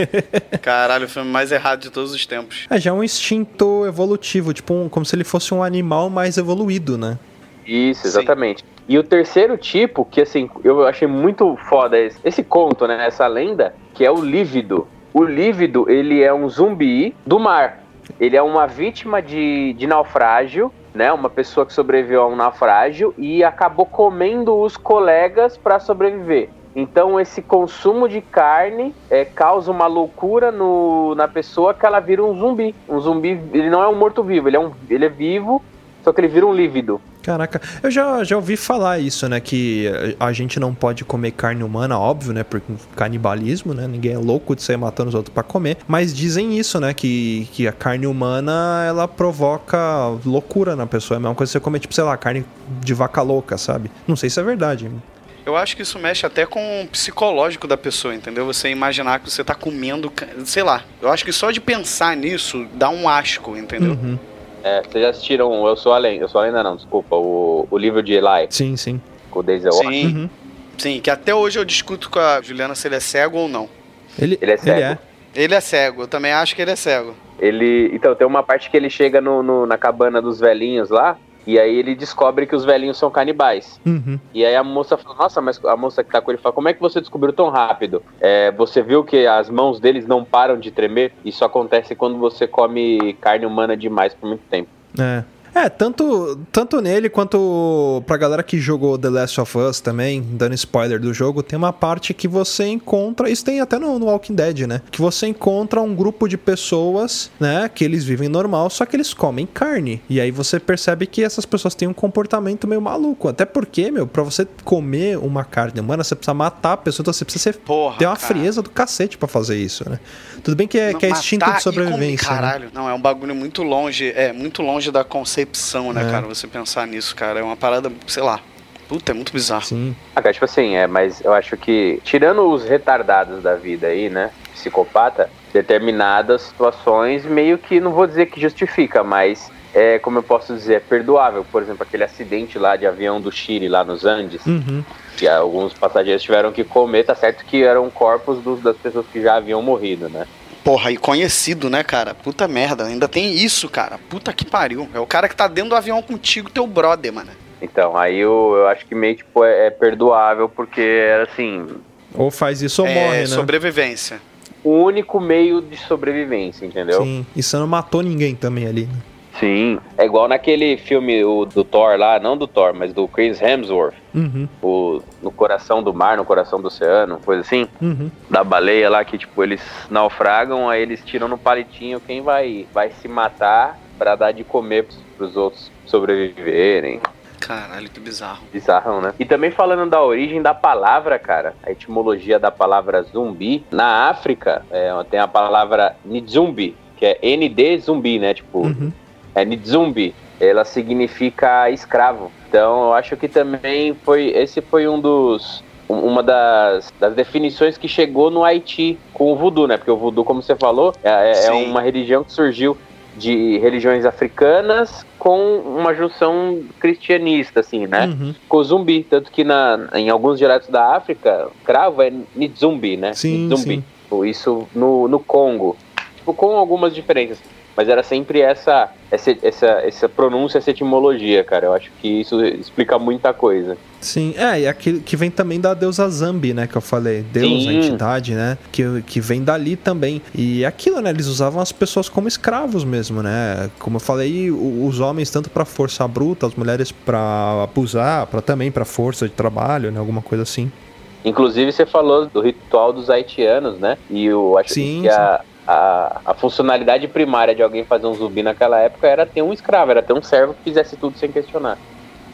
Caralho, o filme mais errado de todos os tempos. É, já é um instinto evolutivo, tipo, um, como se ele fosse um animal mais evoluído, né? Isso, exatamente. Sim. E o terceiro tipo, que assim, eu achei muito foda esse, esse conto, né? Essa lenda, que é o lívido. O lívido, ele é um zumbi do mar. Ele é uma vítima de, de naufrágio, né? Uma pessoa que sobreviveu a um naufrágio e acabou comendo os colegas para sobreviver. Então esse consumo de carne é, causa uma loucura no, na pessoa que ela vira um zumbi. Um zumbi, ele não é um morto-vivo, ele, é um, ele é vivo, só que ele vira um lívido. Caraca, eu já, já ouvi falar isso, né? Que a gente não pode comer carne humana, óbvio, né? Por canibalismo, né? Ninguém é louco de sair matando os outros para comer. Mas dizem isso, né? Que, que a carne humana, ela provoca loucura na pessoa. É a mesma coisa que você comer, tipo, sei lá, carne de vaca louca, sabe? Não sei se é verdade. Eu acho que isso mexe até com o psicológico da pessoa, entendeu? Você imaginar que você tá comendo, sei lá. Eu acho que só de pensar nisso dá um asco, entendeu? Uhum. É, vocês já assistiram Eu Sou Além? Eu Sou Além não, desculpa. O, o livro de Eli. Sim, sim. Com o Denzel Sim. Uhum. Sim, que até hoje eu discuto com a Juliana se ele é cego ou não. Ele, ele é cego. Ele é. Ele é cego, eu também acho que ele é cego. Ele. Então, tem uma parte que ele chega no, no na cabana dos velhinhos lá. E aí ele descobre que os velhinhos são canibais. Uhum. E aí a moça fala, nossa, mas a moça que tá com ele fala, como é que você descobriu tão rápido? É, você viu que as mãos deles não param de tremer? Isso acontece quando você come carne humana demais por muito tempo. É. É, tanto, tanto nele quanto pra galera que jogou The Last of Us também, dando spoiler do jogo, tem uma parte que você encontra, isso tem até no, no, Walking Dead, né? Que você encontra um grupo de pessoas, né? Que eles vivem normal, só que eles comem carne. E aí você percebe que essas pessoas têm um comportamento meio maluco. Até porque, meu, pra você comer uma carne humana, você precisa matar a pessoa, então você precisa ser, Porra, ter uma cara. frieza do cacete pra fazer isso, né? Tudo bem que é, que é instinto de sobrevivência. Comer, né? caralho, né? não, é um bagulho muito longe, é muito longe da conceito concepção, né, é. cara? Você pensar nisso, cara. É uma parada, sei lá. Puta, é muito bizarro. Sim. Ah, cara, tipo assim, é, mas eu acho que, tirando os retardados da vida aí, né? Psicopata, determinadas situações meio que, não vou dizer que justifica, mas é, como eu posso dizer, é perdoável. Por exemplo, aquele acidente lá de avião do Chile, lá nos Andes, uhum. que alguns passageiros tiveram que comer, tá certo que eram corpos dos, das pessoas que já haviam morrido, né? Porra, e conhecido, né, cara? Puta merda, ainda tem isso, cara. Puta que pariu. É o cara que tá dentro do avião contigo, teu brother, mano. Então, aí eu, eu acho que meio tipo é, é perdoável, porque assim. Ou faz isso ou é, morre, né? Sobrevivência. O único meio de sobrevivência, entendeu? Sim, e você não matou ninguém também ali, né? Sim, é igual naquele filme o, do Thor lá, não do Thor, mas do Chris Hemsworth. Uhum. O, no coração do mar, no coração do oceano, coisa assim. Uhum. Da baleia lá, que tipo, eles naufragam, aí eles tiram no palitinho quem vai, vai se matar para dar de comer pros, pros outros sobreviverem. Caralho, que bizarro. Bizarrão, né? E também falando da origem da palavra, cara, a etimologia da palavra zumbi, na África é, tem a palavra nizumbi, que é ND zumbi, né? Tipo, uhum é Nizumbi, ela significa escravo. Então eu acho que também foi esse foi um dos uma das, das definições que chegou no Haiti com o voodoo, né? Porque o voodoo, como você falou, é, é, é uma religião que surgiu de religiões africanas com uma junção cristianista, assim, né? Uhum. Com o zumbi. Tanto que na, em alguns dialetos da África, cravo é Nizumbi, né? Sim, Nizumbi. Sim. Isso no, no Congo. Com algumas diferenças mas era sempre essa, essa, essa, essa pronúncia, essa etimologia, cara. Eu acho que isso explica muita coisa. Sim, é, e aquilo que vem também da deusa Zambi, né, que eu falei. Deus, Sim. a entidade, né, que, que vem dali também. E aquilo, né, eles usavam as pessoas como escravos mesmo, né. Como eu falei, os homens tanto para força bruta, as mulheres para abusar, para também para força de trabalho, né, alguma coisa assim. Inclusive, você falou do ritual dos haitianos, né? E eu acho sim, que a, a, a, funcionalidade primária de alguém fazer um zumbi naquela época era ter um escravo, era ter um servo que fizesse tudo sem questionar.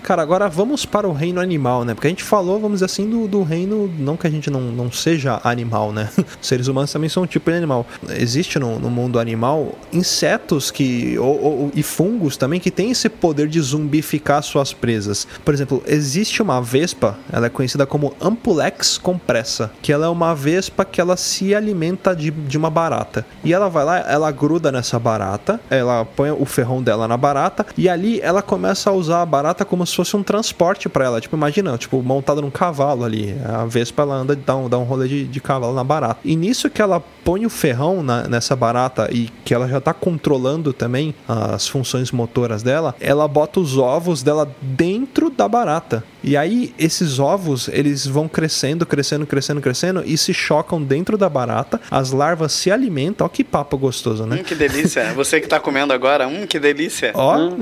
Cara, agora vamos para o reino animal, né? Porque a gente falou, vamos dizer assim, do, do reino. Não que a gente não, não seja animal, né? Seres humanos também são um tipo de animal. Existe no, no mundo animal insetos que. Ou, ou, e fungos também que têm esse poder de zumbificar suas presas. Por exemplo, existe uma vespa, ela é conhecida como Ampulex compressa, que ela é uma vespa que ela se alimenta de, de uma barata. E ela vai lá, ela gruda nessa barata, ela põe o ferrão dela na barata, e ali ela começa a usar a barata como se fosse um transporte para ela. Tipo, imagina, tipo, montada num cavalo ali. A Vespa ela anda, dá um, dá um rolê de, de cavalo na barata. E nisso que ela põe o ferrão na, nessa barata e que ela já tá controlando também as funções motoras dela, ela bota os ovos dela dentro da barata. E aí esses ovos, eles vão crescendo, crescendo, crescendo, crescendo e se chocam dentro da barata. As larvas se alimentam. Ó que papo gostoso, né? Hum, que delícia. Você que tá comendo agora, hum, que delícia. Ó. Hum,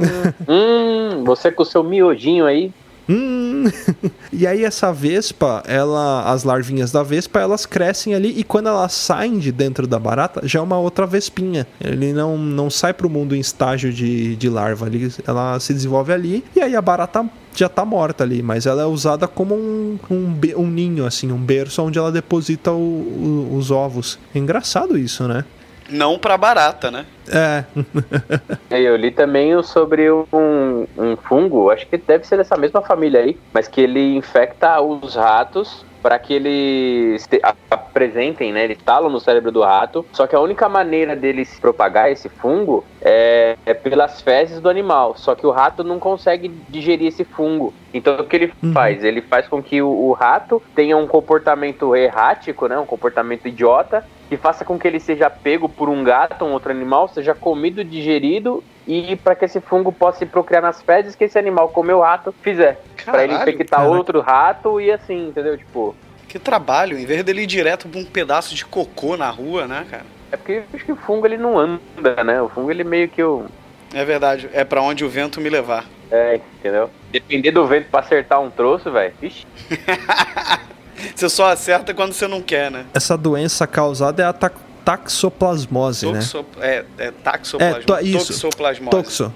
hum, você com o seu miojinho aí. Hum. e aí essa vespa, ela, as larvinhas da vespa, elas crescem ali e quando elas saem de dentro da barata, já é uma outra vespinha. Ele não, não sai pro mundo em estágio de, de larva, ali, ela se desenvolve ali e aí a barata já tá morta ali, mas ela é usada como um, um, um ninho, assim, um berço onde ela deposita o, o, os ovos. É engraçado isso, né? Não pra barata, né? É. Eu li também sobre um, um fungo, acho que deve ser dessa mesma família aí, mas que ele infecta os ratos para que eles apresentem, né? Eles talam no cérebro do rato. Só que a única maneira dele se propagar esse fungo é, é, pelas fezes do animal. Só que o rato não consegue digerir esse fungo. Então o que ele uhum. faz? Ele faz com que o, o, rato tenha um comportamento errático, né? Um comportamento idiota, que faça com que ele seja pego por um gato, um outro animal, seja comido, digerido e para que esse fungo possa se procriar nas fezes que esse animal comeu o rato fizer. Para ele infectar outro rato e assim, entendeu? Tipo. Que trabalho, em vez dele ir direto pra um pedaço de cocô na rua, né, cara? É porque acho que o fungo ele não anda, né? O fungo ele meio que o. É verdade, é para onde o vento me levar. É, entendeu? Depender do vento para acertar um troço, velho. você só acerta quando você não quer, né? Essa doença causada é a taxoplasmose, Toxo, né? É, é taxoplasmose. É, to, isso. Toxoplasmose. Toxo.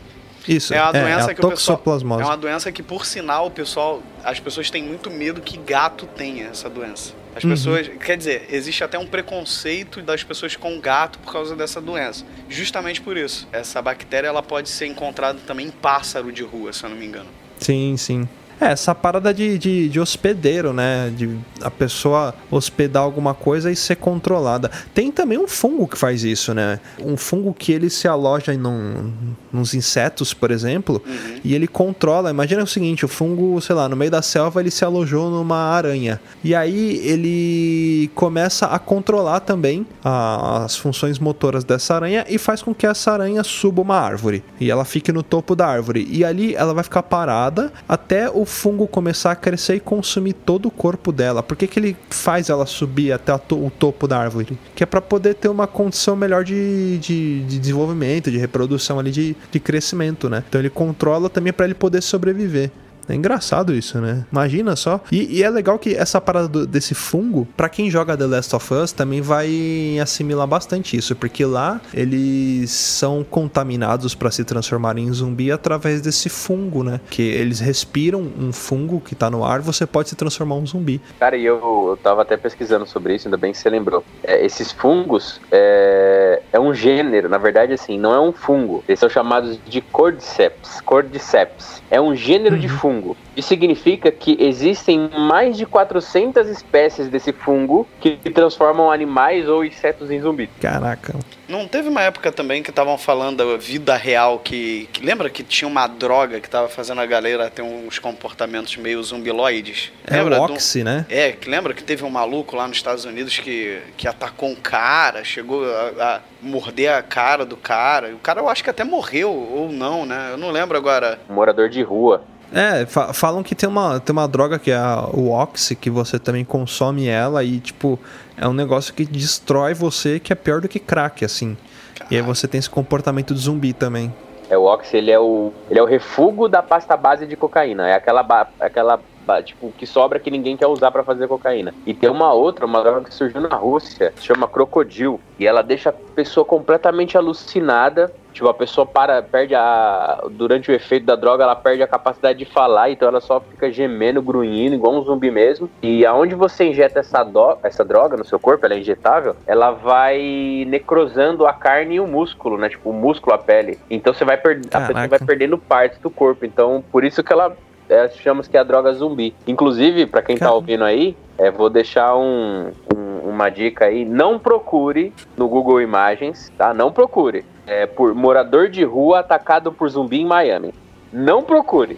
Isso. É uma doença é, que o pessoal, é uma doença que por sinal o pessoal, as pessoas têm muito medo que gato tenha essa doença. As uhum. pessoas, quer dizer, existe até um preconceito das pessoas com gato por causa dessa doença. Justamente por isso. Essa bactéria ela pode ser encontrada também em pássaro de rua, se eu não me engano. Sim, sim. É, essa parada de, de, de, hospedeiro, né? De a pessoa hospedar alguma coisa e ser controlada. Tem também um fungo que faz isso, né? Um fungo que ele se aloja em num, nos insetos, por exemplo, uhum. e ele controla. Imagina o seguinte: o fungo, sei lá, no meio da selva ele se alojou numa aranha. E aí ele começa a controlar também a, as funções motoras dessa aranha e faz com que essa aranha suba uma árvore. E ela fique no topo da árvore. E ali ela vai ficar parada até o fungo começar a crescer e consumir todo o corpo dela? Por que, que ele faz ela subir até to o topo da árvore? Que é para poder ter uma condição melhor de, de, de, desenvolvimento, de reprodução ali, de, de crescimento, né? Então ele controla também para ele poder sobreviver. É engraçado isso, né? Imagina só. E, e é legal que essa parada do, desse fungo, para quem joga The Last of Us, também vai assimilar bastante isso, porque lá eles são contaminados para se transformarem em zumbi através desse fungo, né? Que eles respiram um fungo que tá no ar, você pode se transformar em um zumbi. Cara, e eu, eu tava até pesquisando sobre isso, ainda bem que você lembrou. É, esses fungos é, é um gênero, na verdade, assim, não é um fungo. Eles são chamados de cordyceps. Cordyceps. É um gênero uhum. de fungo fungo. Isso significa que existem mais de 400 espécies desse fungo que transformam animais ou insetos em zumbis. Caraca. Não teve uma época também que estavam falando da vida real que, que, lembra que tinha uma droga que tava fazendo a galera ter uns comportamentos meio zumbiloides? É lembra o Oxy, um, né? É, que lembra que teve um maluco lá nos Estados Unidos que, que atacou um cara, chegou a, a morder a cara do cara. O cara eu acho que até morreu ou não, né? Eu não lembro agora. Morador de rua. É, fa falam que tem uma, tem uma droga que é o Oxy, que você também consome ela e, tipo, é um negócio que destrói você, que é pior do que crack, assim. Caralho. E aí você tem esse comportamento de zumbi também. É, o Oxy, ele é o, ele é o refúgio da pasta base de cocaína. É aquela, aquela tipo, que sobra que ninguém quer usar para fazer cocaína. E tem uma outra, uma droga que surgiu na Rússia, chama crocodil, e ela deixa a pessoa completamente alucinada Tipo, a pessoa para, perde a. Durante o efeito da droga, ela perde a capacidade de falar, então ela só fica gemendo, grunhindo, igual um zumbi mesmo. E aonde você injeta essa, do, essa droga no seu corpo, ela é injetável, ela vai necrosando a carne e o músculo, né? Tipo, o músculo, a pele. Então você vai perder. A pessoa vai perdendo partes do corpo. Então, por isso que ela é, chamamos que é a droga zumbi. Inclusive, para quem tá Caramba. tá ouvindo aí, é, vou deixar um, um, uma dica aí. Não procure no Google Imagens, tá? Não procure é, por morador de rua atacado por zumbi em Miami. Não procure.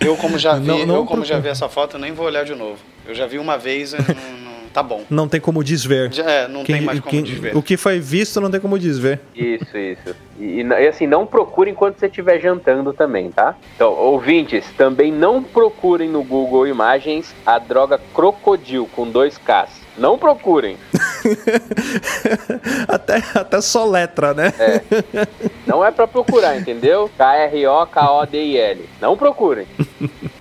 eu como já vi, não, não eu como já vi essa foto, nem vou olhar de novo. Eu já vi uma vez tá bom. Não tem como desver. É, não quem, tem mais como quem, desver. O que foi visto não tem como desver. Isso, isso. E, e assim, não procure enquanto você estiver jantando também, tá? Então, ouvintes, também não procurem no Google Imagens a droga crocodil com dois Ks. Não procurem. até, até só letra, né? É. Não é para procurar, entendeu? K-R-O-K-O-D-I-L. Não procurem.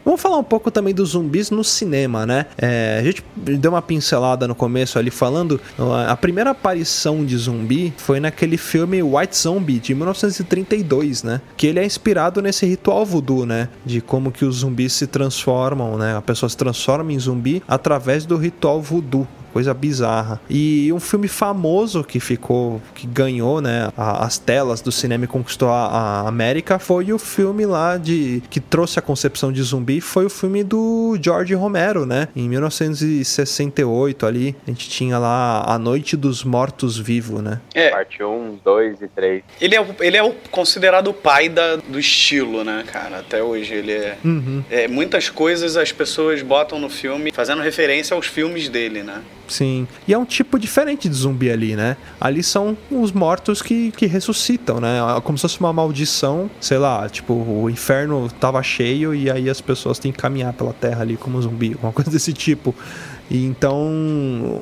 Vamos falar um pouco também dos zumbis no cinema, né? É, a gente deu uma pincelada no começo ali falando. A primeira aparição de zumbi foi naquele filme White Zombie de 1932, né? Que ele é inspirado nesse ritual voodoo, né? De como que os zumbis se transformam, né? A pessoa se transforma em zumbi através do ritual voodoo coisa bizarra. E um filme famoso que ficou, que ganhou, né, as telas do cinema e conquistou a, a, América foi o filme lá de que trouxe a concepção de zumbi, foi o filme do George Romero, né? Em 1968 ali, a gente tinha lá A Noite dos Mortos Vivos, né? É. Parte 1, 2 e 3. Ele é, ele é o, considerado o pai da, do estilo, né, cara? Até hoje ele é, uhum. é. Muitas coisas as pessoas botam no filme fazendo referência aos filmes dele, né? Sim. E é um tipo diferente de zumbi ali, né? Ali são os mortos que, que ressuscitam, né? É como se fosse uma maldição, sei lá, tipo, o inferno tava cheio e aí as pessoas têm que caminhar pela terra ali como zumbi, uma coisa desse tipo. E então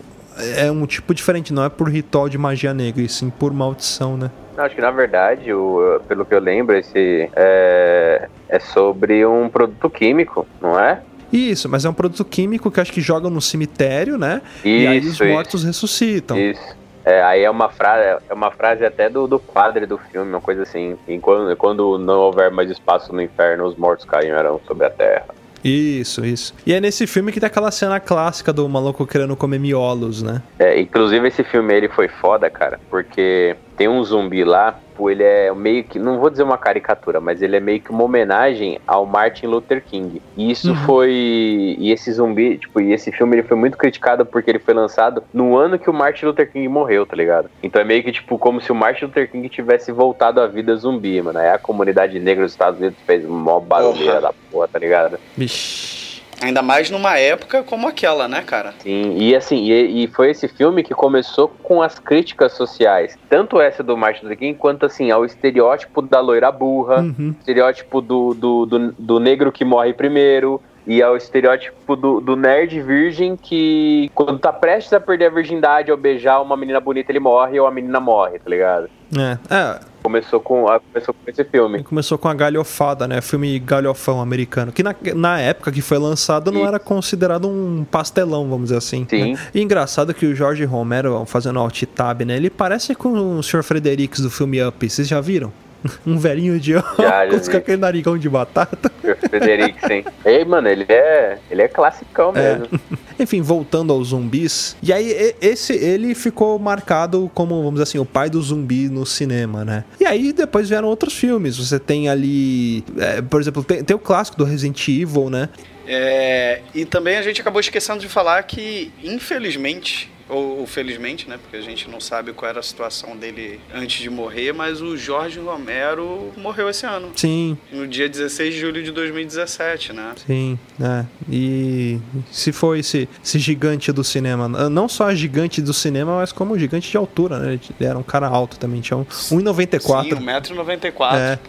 é um tipo diferente, não é por ritual de magia negra, e sim por maldição, né? Acho que na verdade, o, pelo que eu lembro, esse é, é sobre um produto químico, não é? Isso, mas é um produto químico que acho que jogam no cemitério, né? Isso, e aí os mortos isso. ressuscitam. Isso. É, aí é uma frase, é uma frase até do, do quadro do filme, uma coisa assim. Quando, quando não houver mais espaço no inferno, os mortos cairão sobre a terra. Isso, isso. E é nesse filme que tem aquela cena clássica do maluco querendo comer miolos, né? É, inclusive esse filme ele foi foda, cara, porque tem um zumbi lá tipo, ele é meio que, não vou dizer uma caricatura, mas ele é meio que uma homenagem ao Martin Luther King. E isso uhum. foi, e esse zumbi, tipo, e esse filme ele foi muito criticado porque ele foi lançado no ano que o Martin Luther King morreu, tá ligado? Então é meio que, tipo, como se o Martin Luther King tivesse voltado à vida zumbi, mano. Aí a comunidade negra dos Estados Unidos fez uma barulheira da porra, tá ligado? Vixe. Ainda mais numa época como aquela, né, cara? Sim, e assim, e, e, foi esse filme que começou com as críticas sociais. Tanto essa do Martin Luther King, quanto assim, ao estereótipo da loira burra, uhum. estereótipo do, do, do, do negro que morre primeiro, e é o estereótipo do, do, nerd virgem que, quando tá prestes a perder a virgindade ao beijar uma menina bonita, ele morre ou a menina morre, tá ligado? É, é. Começou com, a, começou com esse filme. Começou com a galhofada, né? Filme galhofão americano. Que na, na época que foi lançado não era considerado um pastelão, vamos dizer assim. Sim. Né? E engraçado que o Jorge Romero, fazendo alt-tab, né? Ele parece com o Sr. Fredericks do filme Up. Vocês já viram? um velhinho de óculos com aquele narigão de batata. Frederico, sim. Ei, mano, ele é, ele é classicão é. mesmo. Enfim, voltando aos zumbis. E aí, esse, ele ficou marcado como, vamos dizer assim, o pai do zumbi no cinema, né? E aí, depois vieram outros filmes. Você tem ali, é, por exemplo, tem, tem o clássico do Resident Evil, né? É, e também a gente acabou esquecendo de falar que, infelizmente, ou, ou, felizmente, né? Porque a gente não sabe qual era a situação dele antes de morrer, mas o Jorge Romero morreu esse ano. Sim. No dia 16 de julho de 2017, né? Sim, é. E se foi esse, esse gigante do cinema, não só gigante do cinema, mas como gigante de altura, né? Ele era um cara alto também, tinha um 1,94. Sim, 1,94m. É.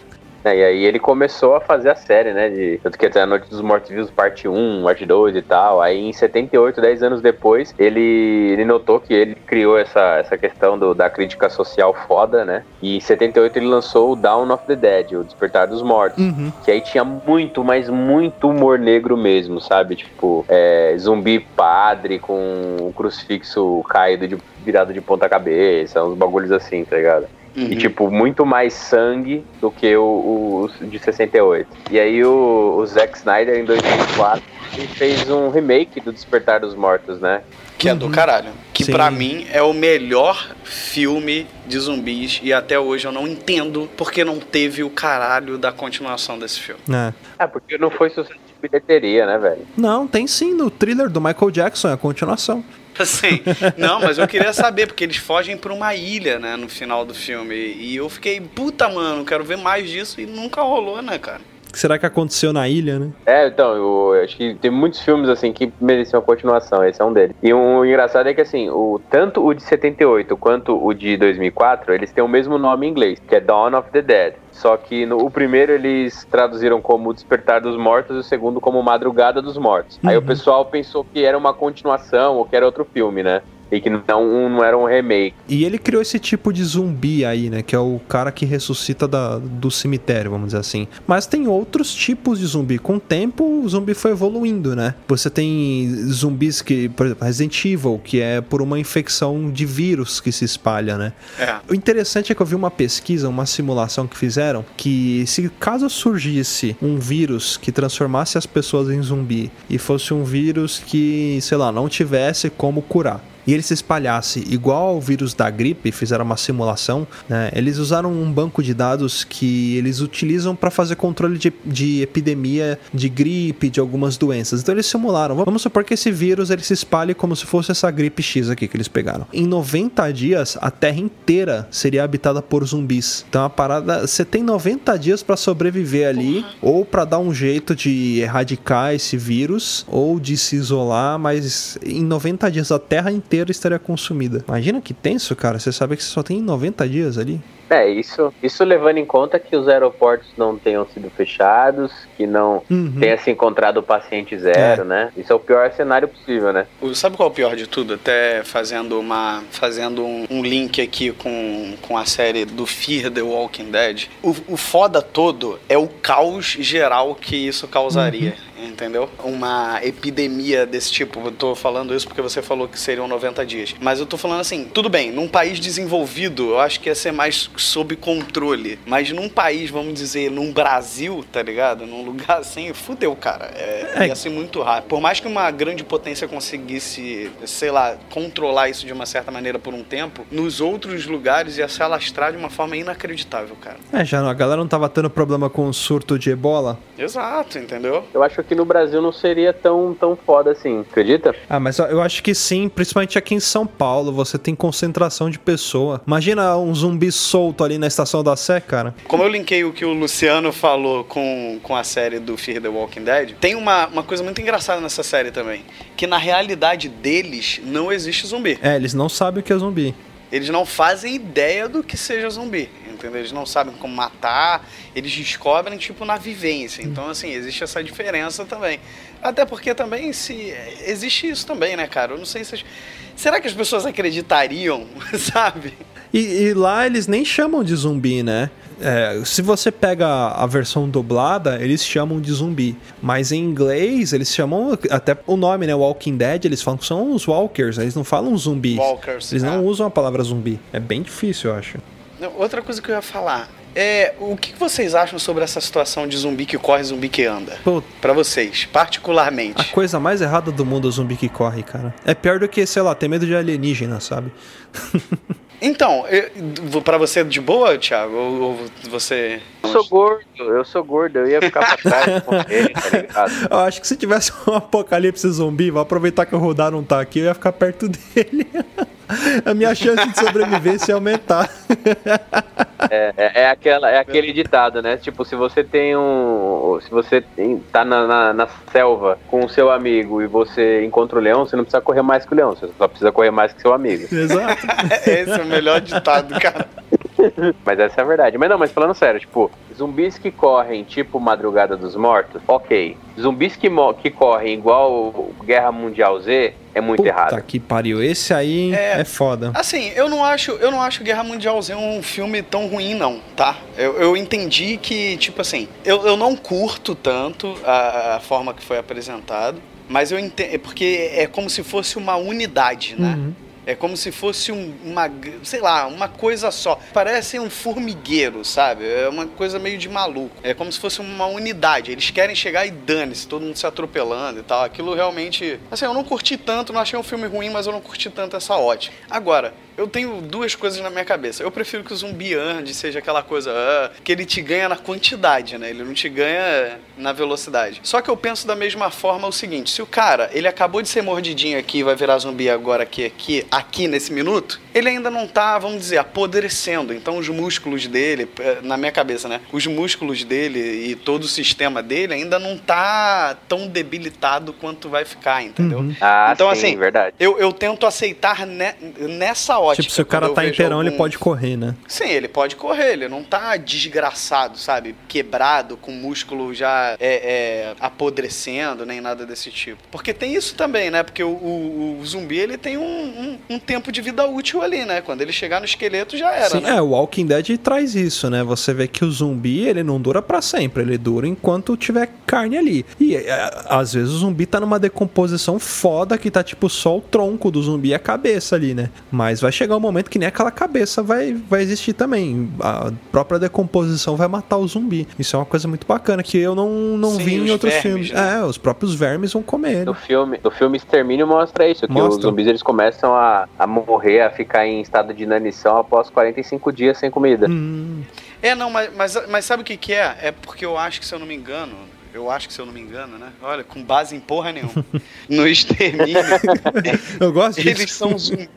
É, e aí ele começou a fazer a série, né? De, tanto que até a Noite dos Mortos-Vivos, parte 1, parte 2 e tal. Aí em 78, 10 anos depois, ele, ele notou que ele criou essa, essa questão do, da crítica social foda, né? E em 78 ele lançou o Dawn of the Dead, o Despertar dos Mortos. Uhum. Que aí tinha muito, mas muito humor negro mesmo, sabe? Tipo, é, zumbi padre com o crucifixo caído de virado de ponta cabeça, uns bagulhos assim, tá ligado? Uhum. E, tipo, muito mais sangue do que o, o de 68. E aí o, o Zack Snyder, em 2004, ele fez um remake do Despertar dos Mortos, né? Que é do caralho. Que Sim. pra mim é o melhor filme de zumbis e até hoje eu não entendo porque não teve o caralho da continuação desse filme. É. É, porque não foi sucesso de bilheteria, né, velho? Não, tem sim no thriller do Michael Jackson, é a continuação. Assim, não, mas eu queria saber, porque eles fogem pra uma ilha, né, no final do filme. E eu fiquei, puta, mano, quero ver mais disso e nunca rolou, né, cara? Que será que aconteceu na ilha, né? É, então, eu acho que tem muitos filmes assim que mereciam continuação, esse é um deles. E o engraçado é que assim, o, tanto o de 78 quanto o de 2004, eles têm o mesmo nome em inglês, que é Dawn of the Dead. Só que no, o primeiro eles traduziram como Despertar dos Mortos e o segundo como Madrugada dos Mortos. Aí o Uhum. pessoal pensou que era uma continuação ou que era outro filme, né? E que não, não era um remake. E ele criou esse tipo de zumbi aí, né? Que é o cara que ressuscita da, do cemitério, vamos dizer assim. Mas tem outros tipos de zumbi. Com o tempo, o zumbi foi evoluindo, né? Você tem zumbis que, por exemplo, Resident Evil, que é por uma infecção de vírus que se espalha, né? É. O interessante é que eu vi uma pesquisa, uma simulação que fizeram, que se caso surgisse um vírus que transformasse as pessoas em zumbi e fosse um vírus que, sei lá, não tivesse como curar. E ele se espalhasse igual ao vírus da gripe, fizeram uma simulação, né? Eles usaram um banco de dados que eles utilizam para fazer controle de, de epidemia de gripe, de algumas doenças. Então eles simularam. Vamos supor que esse vírus ele se espalhe como se fosse essa gripe X aqui que eles pegaram. Em 90 dias, a Terra inteira seria habitada por zumbis. Então a parada, você tem 90 dias para sobreviver ali, ou para dar um jeito de erradicar esse vírus, ou de se isolar, mas em 90 dias a Terra inteira estaria consumida. Imagina que tenso, cara. Você sabe que você só tem 90 dias ali. É, isso, isso levando em conta que os aeroportos não tenham sido fechados, que não Uhum. tenha se encontrado o paciente zero, É. né? Isso é o pior cenário possível, né? O- Sabe qual é o pior de tudo? Até fazendo uma fazendo um, um link aqui com, com a série do Fear the Walking Dead. O, o foda todo é o caos geral que isso causaria. Entendeu? Uma epidemia desse tipo. Eu tô falando isso porque você falou que seriam 90 dias. Mas eu tô falando assim, tudo bem, num país desenvolvido, eu acho que ia ser mais sob controle. Mas num país, vamos dizer, num Brasil, tá ligado? Num lugar assim, fudeu, cara. É, É. ia ser muito rápido. Por mais que uma grande potência conseguisse, sei lá, controlar isso de uma certa maneira por um tempo, nos outros lugares ia se alastrar de uma forma inacreditável, cara. É, já a galera não tava tendo problema com o surto de ebola. Exato, entendeu? Eu acho que no Brasil não seria tão, tão foda assim, acredita? Ah, mas eu acho que sim, principalmente aqui em São Paulo, você tem concentração de pessoa. Imagina um zumbi solto ali na estação da Sé, cara. Como eu linkei o que o Luciano falou com, com a série do Fear the Walking Dead, tem uma, uma coisa muito engraçada nessa série também. Que na realidade deles não existe zumbi. É, eles não sabem o que é zumbi. Eles não fazem ideia do que seja zumbi, entendeu? Eles não sabem como matar, eles descobrem, tipo, na vivência. Então, assim, existe essa diferença também. Até porque também se existe isso também, né, cara? Eu não sei se... Será que as pessoas acreditariam, sabe? E, e lá eles nem chamam de zumbi, né? É, se você pega a versão dublada, eles chamam de zumbi. Mas em inglês, eles chamam até o nome, né? Walking Dead, eles falam que são os walkers, eles não falam zumbi. Walkers, Eles não é. usam a palavra zumbi. É bem difícil, eu acho. Outra coisa que eu ia falar é o que vocês acham sobre essa situação de zumbi que corre, zumbi que anda? Pô, Pra vocês, particularmente. a coisa mais errada do mundo é o zumbi que corre, cara. É pior do que, sei lá, ter medo de alienígena, sabe? Então, pra você de boa, Thiago? Ou, ou você. Eu sou gordo, eu sou gordo, eu ia ficar pra trás com ele, tá ligado? Eu acho que se tivesse um apocalipse zumbi, vou aproveitar que o Rodar não tá aqui, eu ia ficar perto dele. A minha chance de sobrevivência ia aumentar. É, é, é aquela, é aquele ditado, né? Tipo, se você tem um. Se você tem, tá na, na, na selva com o seu amigo e você encontra o leão, você não precisa correr mais que o leão, você só precisa correr mais que seu amigo. Exato. Esse é o melhor ditado, cara. Mas essa é a verdade. Mas não, mas falando sério, tipo, zumbis que correm tipo Madrugada dos Mortos, ok. Zumbis que, que correm igual Guerra Mundial Z, é muito Puta errado. que pariu. Esse aí é, É. foda. Assim, eu não acho, eu não acho Guerra Mundial Z um filme tão ruim, não, tá? Eu, eu entendi que, tipo assim, eu, eu não curto tanto a, a forma que foi apresentado, mas eu entendo. Porque é como se fosse uma unidade, né? Uhum. É como se fosse um- uma, sei lá, uma coisa só. Parece um formigueiro, sabe? É uma coisa meio de maluco. É como se fosse uma unidade. Eles querem chegar e dane-se, todo mundo se atropelando e tal. Aquilo realmente. Assim, eu não curti tanto, não achei um filme ruim, mas eu não curti tanto essa ótica. Agora, eu tenho duas coisas na minha cabeça. Eu prefiro que o zumbi ande, seja aquela coisa ah, que ele te ganha na quantidade, né? Ele não te ganha na velocidade. Só que eu penso da mesma forma o seguinte: se o cara ele acabou de ser mordidinho aqui e vai virar zumbi agora aqui, aqui, aqui nesse minuto, ele ainda não tá, vamos dizer, apodrecendo. Então os músculos dele, eh, na minha cabeça, né? Os músculos dele e todo o sistema dele ainda não tá tão debilitado quanto vai ficar, entendeu? Uhum. Ah, Então, sim, assim, verdade. Eu, eu tento aceitar ne- nessa ótica. Tipo, se o cara tá inteirão, ele algum- pode correr, né? Sim, ele pode correr, ele não tá desgraçado, sabe? Quebrado, com músculo já é, é, apodrecendo, nem nada desse tipo. Porque tem isso também, né? Porque o, o- o zumbi, ele tem um, um- um tempo de vida útil ali, né? Quando ele chegar no esqueleto, já era, Sim, né? é, o Walking Dead traz isso, né? Você vê que o zumbi, ele não dura pra sempre, ele dura enquanto tiver carne ali. E é, às vezes o zumbi tá numa decomposição foda que tá tipo só o tronco do zumbi e a cabeça ali, né? Mas vai chegar um momento que nem aquela cabeça vai, vai existir também. A própria decomposição vai matar o zumbi. Isso é uma coisa muito bacana que eu não, não Sim, vi em os outros vermes, filmes. né? É, os próprios vermes vão comer ele. No filme, no filme Extermínio mostra isso, que Mostra. os zumbis eles começam a, a morrer, a ficar em estado de inanição após 45 dias sem comida. Hum, É, não, mas, mas, mas sabe o que que é? É porque eu acho que, se eu não me engano, eu acho que, se eu não me engano, né? Olha, com base em porra nenhuma. No extermínio, eu gosto disso. eles são zumbis.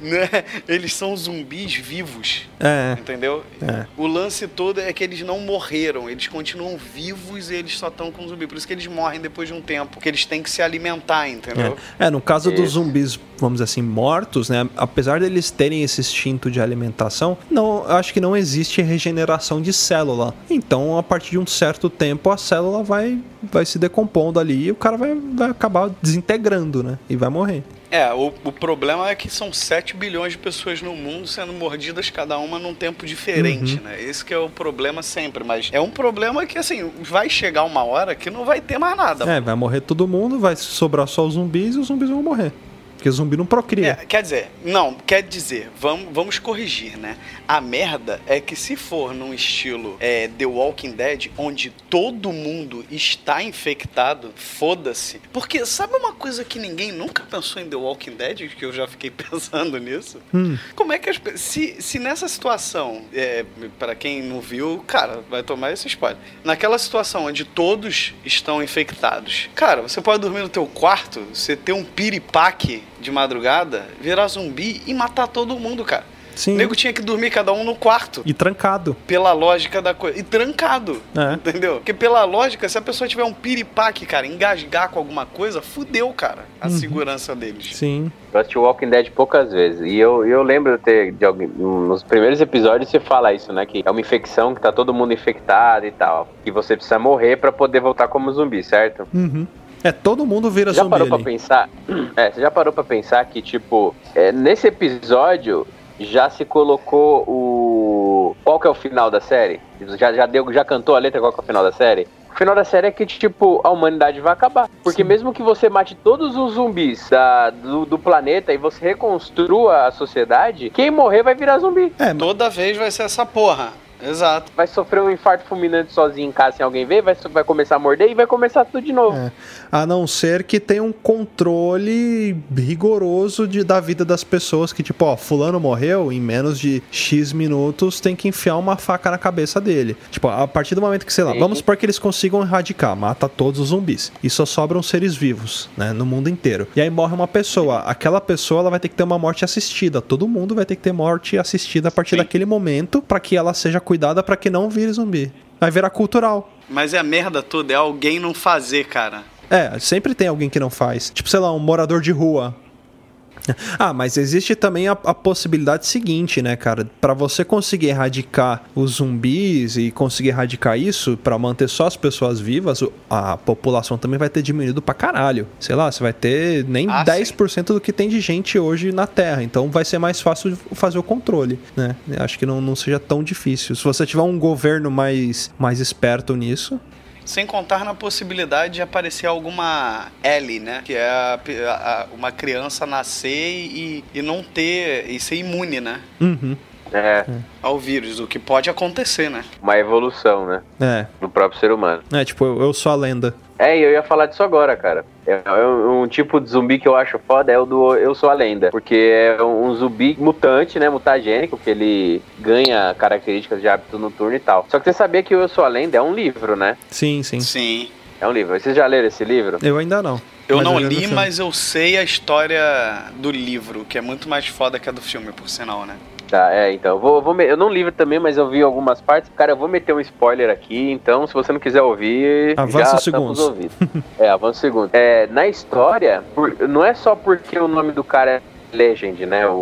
Né? Eles são zumbis vivos, É, entendeu? é. O lance todo é que eles não morreram, eles continuam vivos e eles só estão com zumbi. Por isso que eles morrem depois de um tempo, porque eles têm que se alimentar, entendeu? É, É, no caso dos zumbis, vamos dizer assim, mortos, né? Apesar deles terem esse instinto de alimentação, não, eu acho que não existe regeneração de célula. Então, a partir de um certo tempo, a célula vai, vai se decompondo ali e o cara vai, vai acabar desintegrando, né? E vai morrer. É, o, o problema é que são 7 bilhões de pessoas no mundo sendo mordidas cada uma num tempo diferente, né? Esse que é o problema sempre, mas é um problema que, assim, vai chegar uma hora que não vai ter mais nada. É, vai morrer todo mundo, vai sobrar só os zumbis e os zumbis vão morrer. Porque zumbi não procria. É, quer dizer, não, quer dizer, vamos, vamos corrigir, né? A merda é que se for num estilo é, The Walking Dead, onde todo mundo está infectado, foda-se. Porque sabe uma coisa que ninguém nunca pensou em The Walking Dead, que eu já fiquei pensando nisso? Hum. Como é que as se, se nessa situação, é, para quem não viu, cara, vai tomar esse spoiler. Naquela situação onde todos estão infectados, cara, você pode dormir no teu quarto, você ter um piripaque de madrugada, virar zumbi e matar todo mundo, cara. Sim. O nego tinha que dormir cada um no quarto. E trancado. Pela lógica da coisa. E trancado. É. Entendeu? Porque pela lógica, se a pessoa tiver um piripaque, cara, engasgar com alguma coisa, fudeu, cara, a segurança deles. Sim. Eu assisti Walking Dead poucas vezes. E eu, eu lembro de ter, de alguém, nos primeiros episódios você fala isso, né? Que é uma infecção, que tá todo mundo infectado e tal. Que você precisa morrer pra poder voltar como zumbi, certo? Uhum. É, todo mundo vira já zumbi parou pra pensar? É, você já parou pra pensar que, tipo, é, nesse episódio já se colocou o. Qual que é o final da série? Já, já, deu, já cantou a letra qual que é o final da série? O final da série é que, tipo, a humanidade vai acabar. Porque mesmo que você mate todos os zumbis da, do, do planeta e você reconstrua a sociedade, quem morrer vai virar zumbi. É, mas- Toda vez vai ser essa porra. Exato. Vai sofrer um infarto fulminante sozinho em casa sem alguém ver, vai, vai começar a morder e vai começar tudo de novo. É. A não ser que tenha um controle rigoroso de, da vida das pessoas. Que, tipo, ó, fulano morreu, em menos de X minutos tem que enfiar uma faca na cabeça dele. Tipo, a partir do momento que, sei lá, Sim. vamos supor que eles consigam erradicar, mata todos os zumbis. E só sobram seres vivos, né? No mundo inteiro. E aí morre uma pessoa. Aquela pessoa ela vai ter que ter uma morte assistida. Todo mundo vai ter que ter morte assistida a partir Sim. daquele momento para que ela seja cuidada para que não vire zumbi. Vai virar cultural. Mas é a merda toda, é alguém não fazer, cara. É, sempre tem alguém que não faz. Tipo, sei lá, um morador de rua. Ah, mas existe também a, a possibilidade seguinte, né, cara? Pra você conseguir erradicar os zumbis e conseguir erradicar isso, pra manter só as pessoas vivas, a população também vai ter diminuído pra caralho. Sei lá, você vai ter nem Ah, 10% do que tem de gente hoje na Terra. Então vai ser mais fácil fazer o controle, né? Acho que não, não seja tão difícil. Se você tiver um governo mais, mais esperto nisso, Sem contar na possibilidade de aparecer alguma Ellie, né? Que é a- a- a- uma criança nascer e, e não ter. e ser imune, né? uhum, É, Ao vírus, o que pode acontecer, né? uma evolução, né? é. Do próprio ser humano. É, tipo, eu, eu sou a lenda. É, e eu ia falar disso agora, cara. É, é um, um tipo de zumbi que eu acho foda é o do Eu Sou a Lenda. Porque é um zumbi mutante, né? Mutagênico, que ele ganha características de hábito noturno e tal. Só que você sabia que o Eu Sou a Lenda é um livro, né? Sim, sim. Sim. É um livro. Vocês já leram esse livro? Eu ainda não. Eu Mas não li, mas eu sei a história do livro, que é muito mais foda que a do filme, por sinal, né? Tá, é, então. Eu, vou, vou me- eu não livro também, mas eu vi algumas partes. Cara, eu vou meter um spoiler aqui, então se você não quiser ouvir, Avança já os segundos. ouvidos. é, avança o segundo. É, na história, por- não é só porque o nome do cara é Legend, né? O,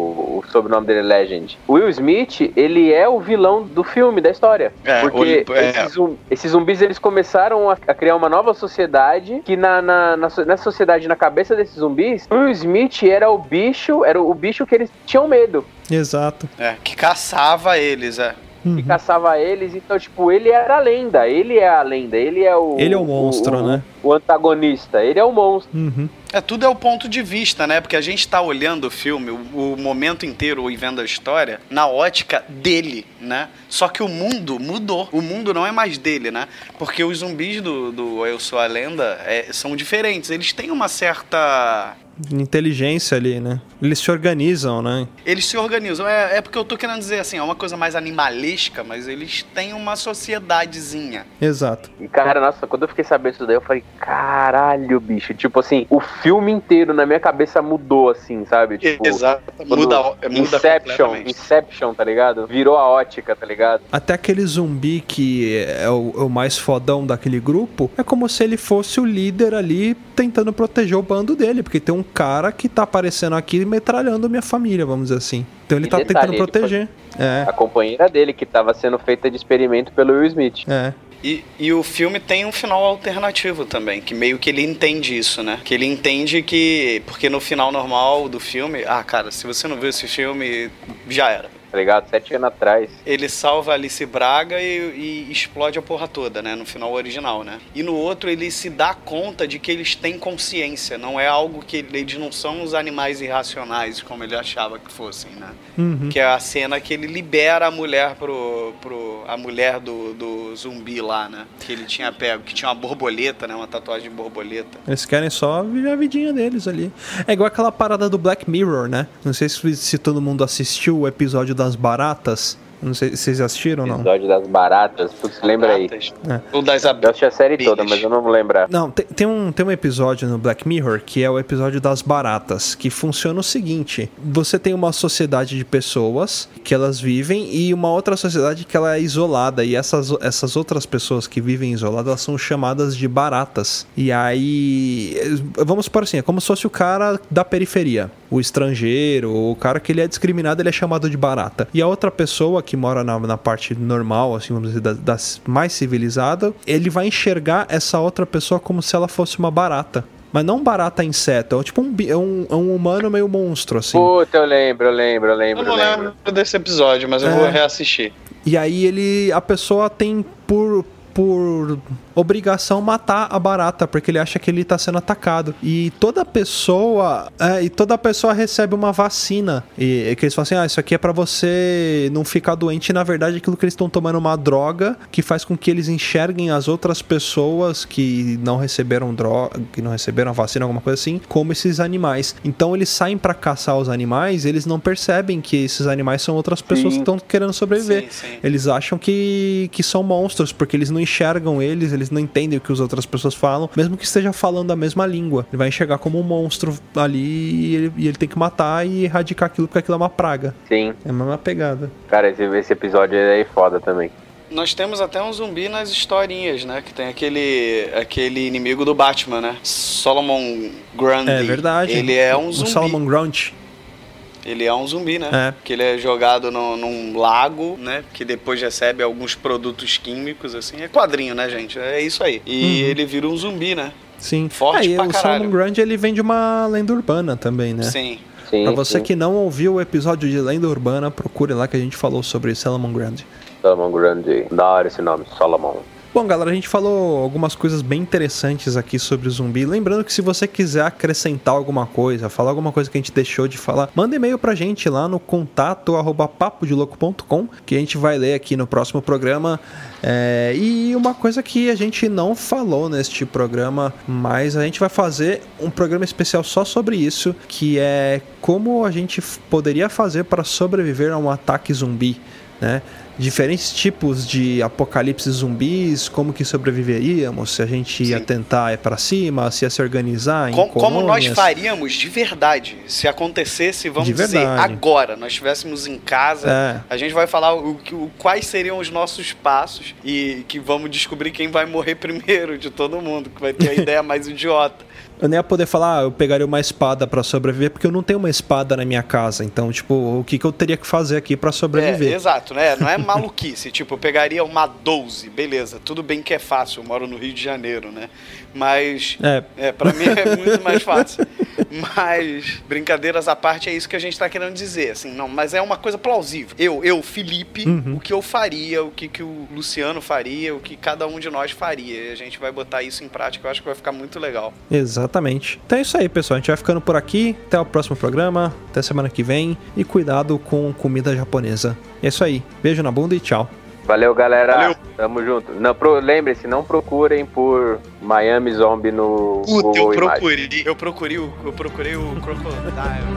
o sobrenome dele é Legend. O Will Smith, ele é o vilão do filme, da história. É, porque o- é. esses, zum- esses zumbis, eles começaram a, a criar uma nova sociedade, que na, na, na, nessa sociedade, na cabeça desses zumbis, o Will Smith era o bicho, era o bicho que eles tinham medo. Exato. É, que caçava eles, é. E Uhum. caçava eles. Então, tipo, ele era a lenda. Ele é a lenda. Ele é o. Ele é o monstro, o- né? O antagonista. Ele é o monstro. Uhum. É, tudo é o ponto de vista, né? Porque a gente tá olhando o filme, o, o momento inteiro e vendo a história, na ótica dele, né? Só que o mundo mudou. O mundo não é mais dele, né? Porque os zumbis do, do Eu Sou a Lenda é, são diferentes. Eles têm uma certa. Inteligência ali, né? Eles se organizam, né? Eles se organizam. É, é porque eu tô querendo dizer assim, é uma coisa mais animalesca, mas eles têm uma sociedadezinha. Exato. E, cara, nossa, quando eu fiquei sabendo disso daí, eu falei, caralho, bicho. Tipo assim, o filme inteiro na minha cabeça mudou, assim, sabe? Tipo, Exato. Muda, muda Inception. Inception, tá ligado? Virou a ótica, tá ligado? Até aquele zumbi que é o, é o mais fodão daquele grupo, é como se ele fosse o líder ali tentando proteger o bando dele, porque tem um cara que tá aparecendo aqui metralhando minha família, vamos dizer assim. Então ele E tá detalhe, tentando proteger. É, A companheira dele, que tava sendo feita de experimento pelo Will Smith. é. E, e o filme tem um final alternativo também, que meio que ele entende isso, né? Que ele entende que. Porque no final normal do filme. Ah, cara, se você não viu esse filme, já era. Tá ligado? Sete anos atrás. Ele salva a Alice Braga e, e explode a porra toda, né? No final original, né? E no outro ele se dá conta de que eles têm consciência, não é algo que eles não são os animais irracionais como ele achava que fossem, né? Uhum. Que é a cena que ele libera a mulher pro. pro a mulher do, do zumbi lá, né? Que ele tinha pego, que tinha uma borboleta, né? Uma tatuagem de borboleta. Eles querem só viver a vidinha deles ali. É igual aquela parada do Black Mirror, né? Não sei se, se todo mundo assistiu o episódio das baratas. Não sei se vocês assistiram ou não. Episódio das baratas. Putz, lembra aí. É. Ou das Eu abelhas. assisti a série toda, mas eu não vou lembrar. Não, tem, tem um, tem um episódio no Black Mirror que é o episódio das baratas, que funciona o seguinte: você tem uma sociedade de pessoas que elas vivem e uma outra sociedade que ela é isolada, e essas, essas outras pessoas que vivem isoladas elas são chamadas de baratas. E aí, vamos por assim, é como se fosse o cara da periferia, o estrangeiro, o cara que ele é discriminado, ele é chamado de barata. E a outra pessoa que mora na, na parte normal, assim, vamos dizer, da, das mais civilizada, ele vai enxergar essa outra pessoa como se ela fosse uma barata. Mas não barata inseto, é tipo um, é um, é um humano meio monstro, assim. Puta, eu lembro, eu lembro, eu lembro, Eu eu não lembro. lembro desse episódio, mas eu É. vou reassistir. E aí ele. A pessoa tem por. Por obrigação matar a barata, porque ele acha que ele tá sendo atacado. E toda pessoa. é, e toda pessoa recebe uma vacina. E, e que eles falam assim: ah, isso aqui é pra você não ficar doente. E na verdade, aquilo que eles estão tomando é uma droga que faz com que eles enxerguem as outras pessoas que não receberam droga, que não receberam a vacina, alguma coisa assim, como esses animais. Então eles saem pra caçar os animais, eles não percebem que esses animais são outras pessoas Sim. que estão querendo sobreviver. Sim, sim. Eles acham que, que são monstros, porque eles não enxergam eles, eles não entendem o que as outras pessoas falam, mesmo que esteja falando a mesma língua. Ele vai enxergar como um monstro ali e ele, e ele tem que matar e erradicar aquilo, porque aquilo é uma praga. Sim. É a mesma pegada. Cara, esse, esse episódio é foda também. Nós temos até um zumbi nas historinhas, né? Que tem aquele, aquele inimigo do Batman, né? Solomon Grundy. É verdade. Ele é um O zumbi. Solomon Grunt. Ele é um zumbi, né? É. Que ele é jogado no- num lago, né? Que depois recebe alguns produtos químicos, assim. É quadrinho, né, gente? É isso aí. E Uhum. ele vira um zumbi, né? Sim. Forte Aí pra o caralho. Solomon Grundy ele vem de uma lenda urbana também, né? Sim. Sim, Pra você sim. que não ouviu o episódio de Lenda Urbana, procure lá que a gente falou sobre Solomon Grundy. Solomon Grundy. Da hora esse nome, Solomon. Bom, galera, a gente falou algumas coisas bem interessantes aqui sobre o zumbi. Lembrando que se você quiser acrescentar alguma coisa, falar alguma coisa que a gente deixou de falar, manda e-mail pra gente lá no contato papodiloco.com, que a gente vai ler aqui no próximo programa. É, e uma coisa que a gente não falou neste programa, mas a gente vai fazer um programa especial só sobre isso, que é como a gente poderia fazer para sobreviver a um ataque zumbi, né? Diferentes tipos de apocalipse zumbis, como que sobreviveríamos, se a gente ia Sim. tentar ir pra cima, se ia se organizar em Com- como nós faríamos de verdade se acontecesse, vamos dizer, agora, nós estivéssemos em casa, É. a gente vai falar o, que- o- quais seriam os nossos passos e que vamos descobrir quem vai morrer primeiro de todo mundo, que vai ter a ideia mais idiota. Eu nem ia poder falar, ah, eu pegaria uma espada pra sobreviver, porque eu não tenho uma espada na minha casa. Então, tipo, o que, que eu teria que fazer aqui pra É, sobreviver? exato, né? Não é maluquice. tipo, eu pegaria uma 12, beleza. Tudo bem que é fácil, eu moro no Rio de Janeiro, né? Mas. É. É, pra mim é muito mais fácil. Mas, brincadeiras à parte, é isso que a gente tá querendo dizer. Assim, não, mas é uma coisa plausível. Eu, eu, Felipe, Uhum. o que eu faria, o que, que o Luciano faria, o que cada um de nós faria. E a gente vai botar isso em prática, eu acho que vai ficar muito legal. Exatamente. Então é isso aí, pessoal. A gente vai ficando por aqui. Até o próximo programa. Até semana que vem. E cuidado com comida japonesa. É isso aí. Beijo na bunda e tchau. Valeu, galera. Valeu. Tamo junto. Não, pro- Lembre-se, não procurem por Miami Zombie no Puta, eu Google Imagens. procurei. Eu procurei o. Eu procurei o Crocodile.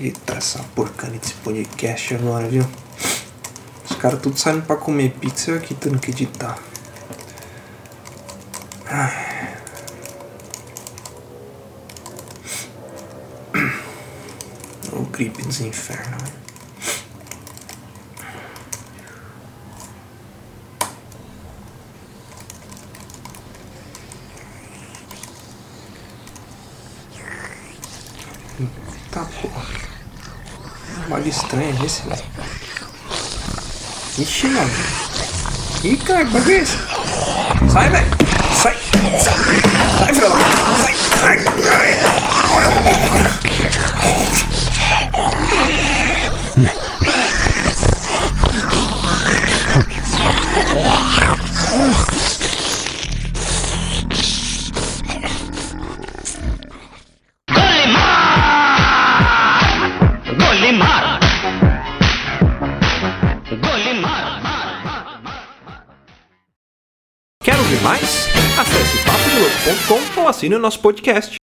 Eita, essa porcaria desse podcast agora, viu? Caras tudo saindo pra comer pizza aqui tendo que editar. O gripe dos infernos. Tá porra. Bagulho estranho esse, velho. Ixi, mano. Ih, cara, que bagulho é esse? Ou assine o nosso podcast.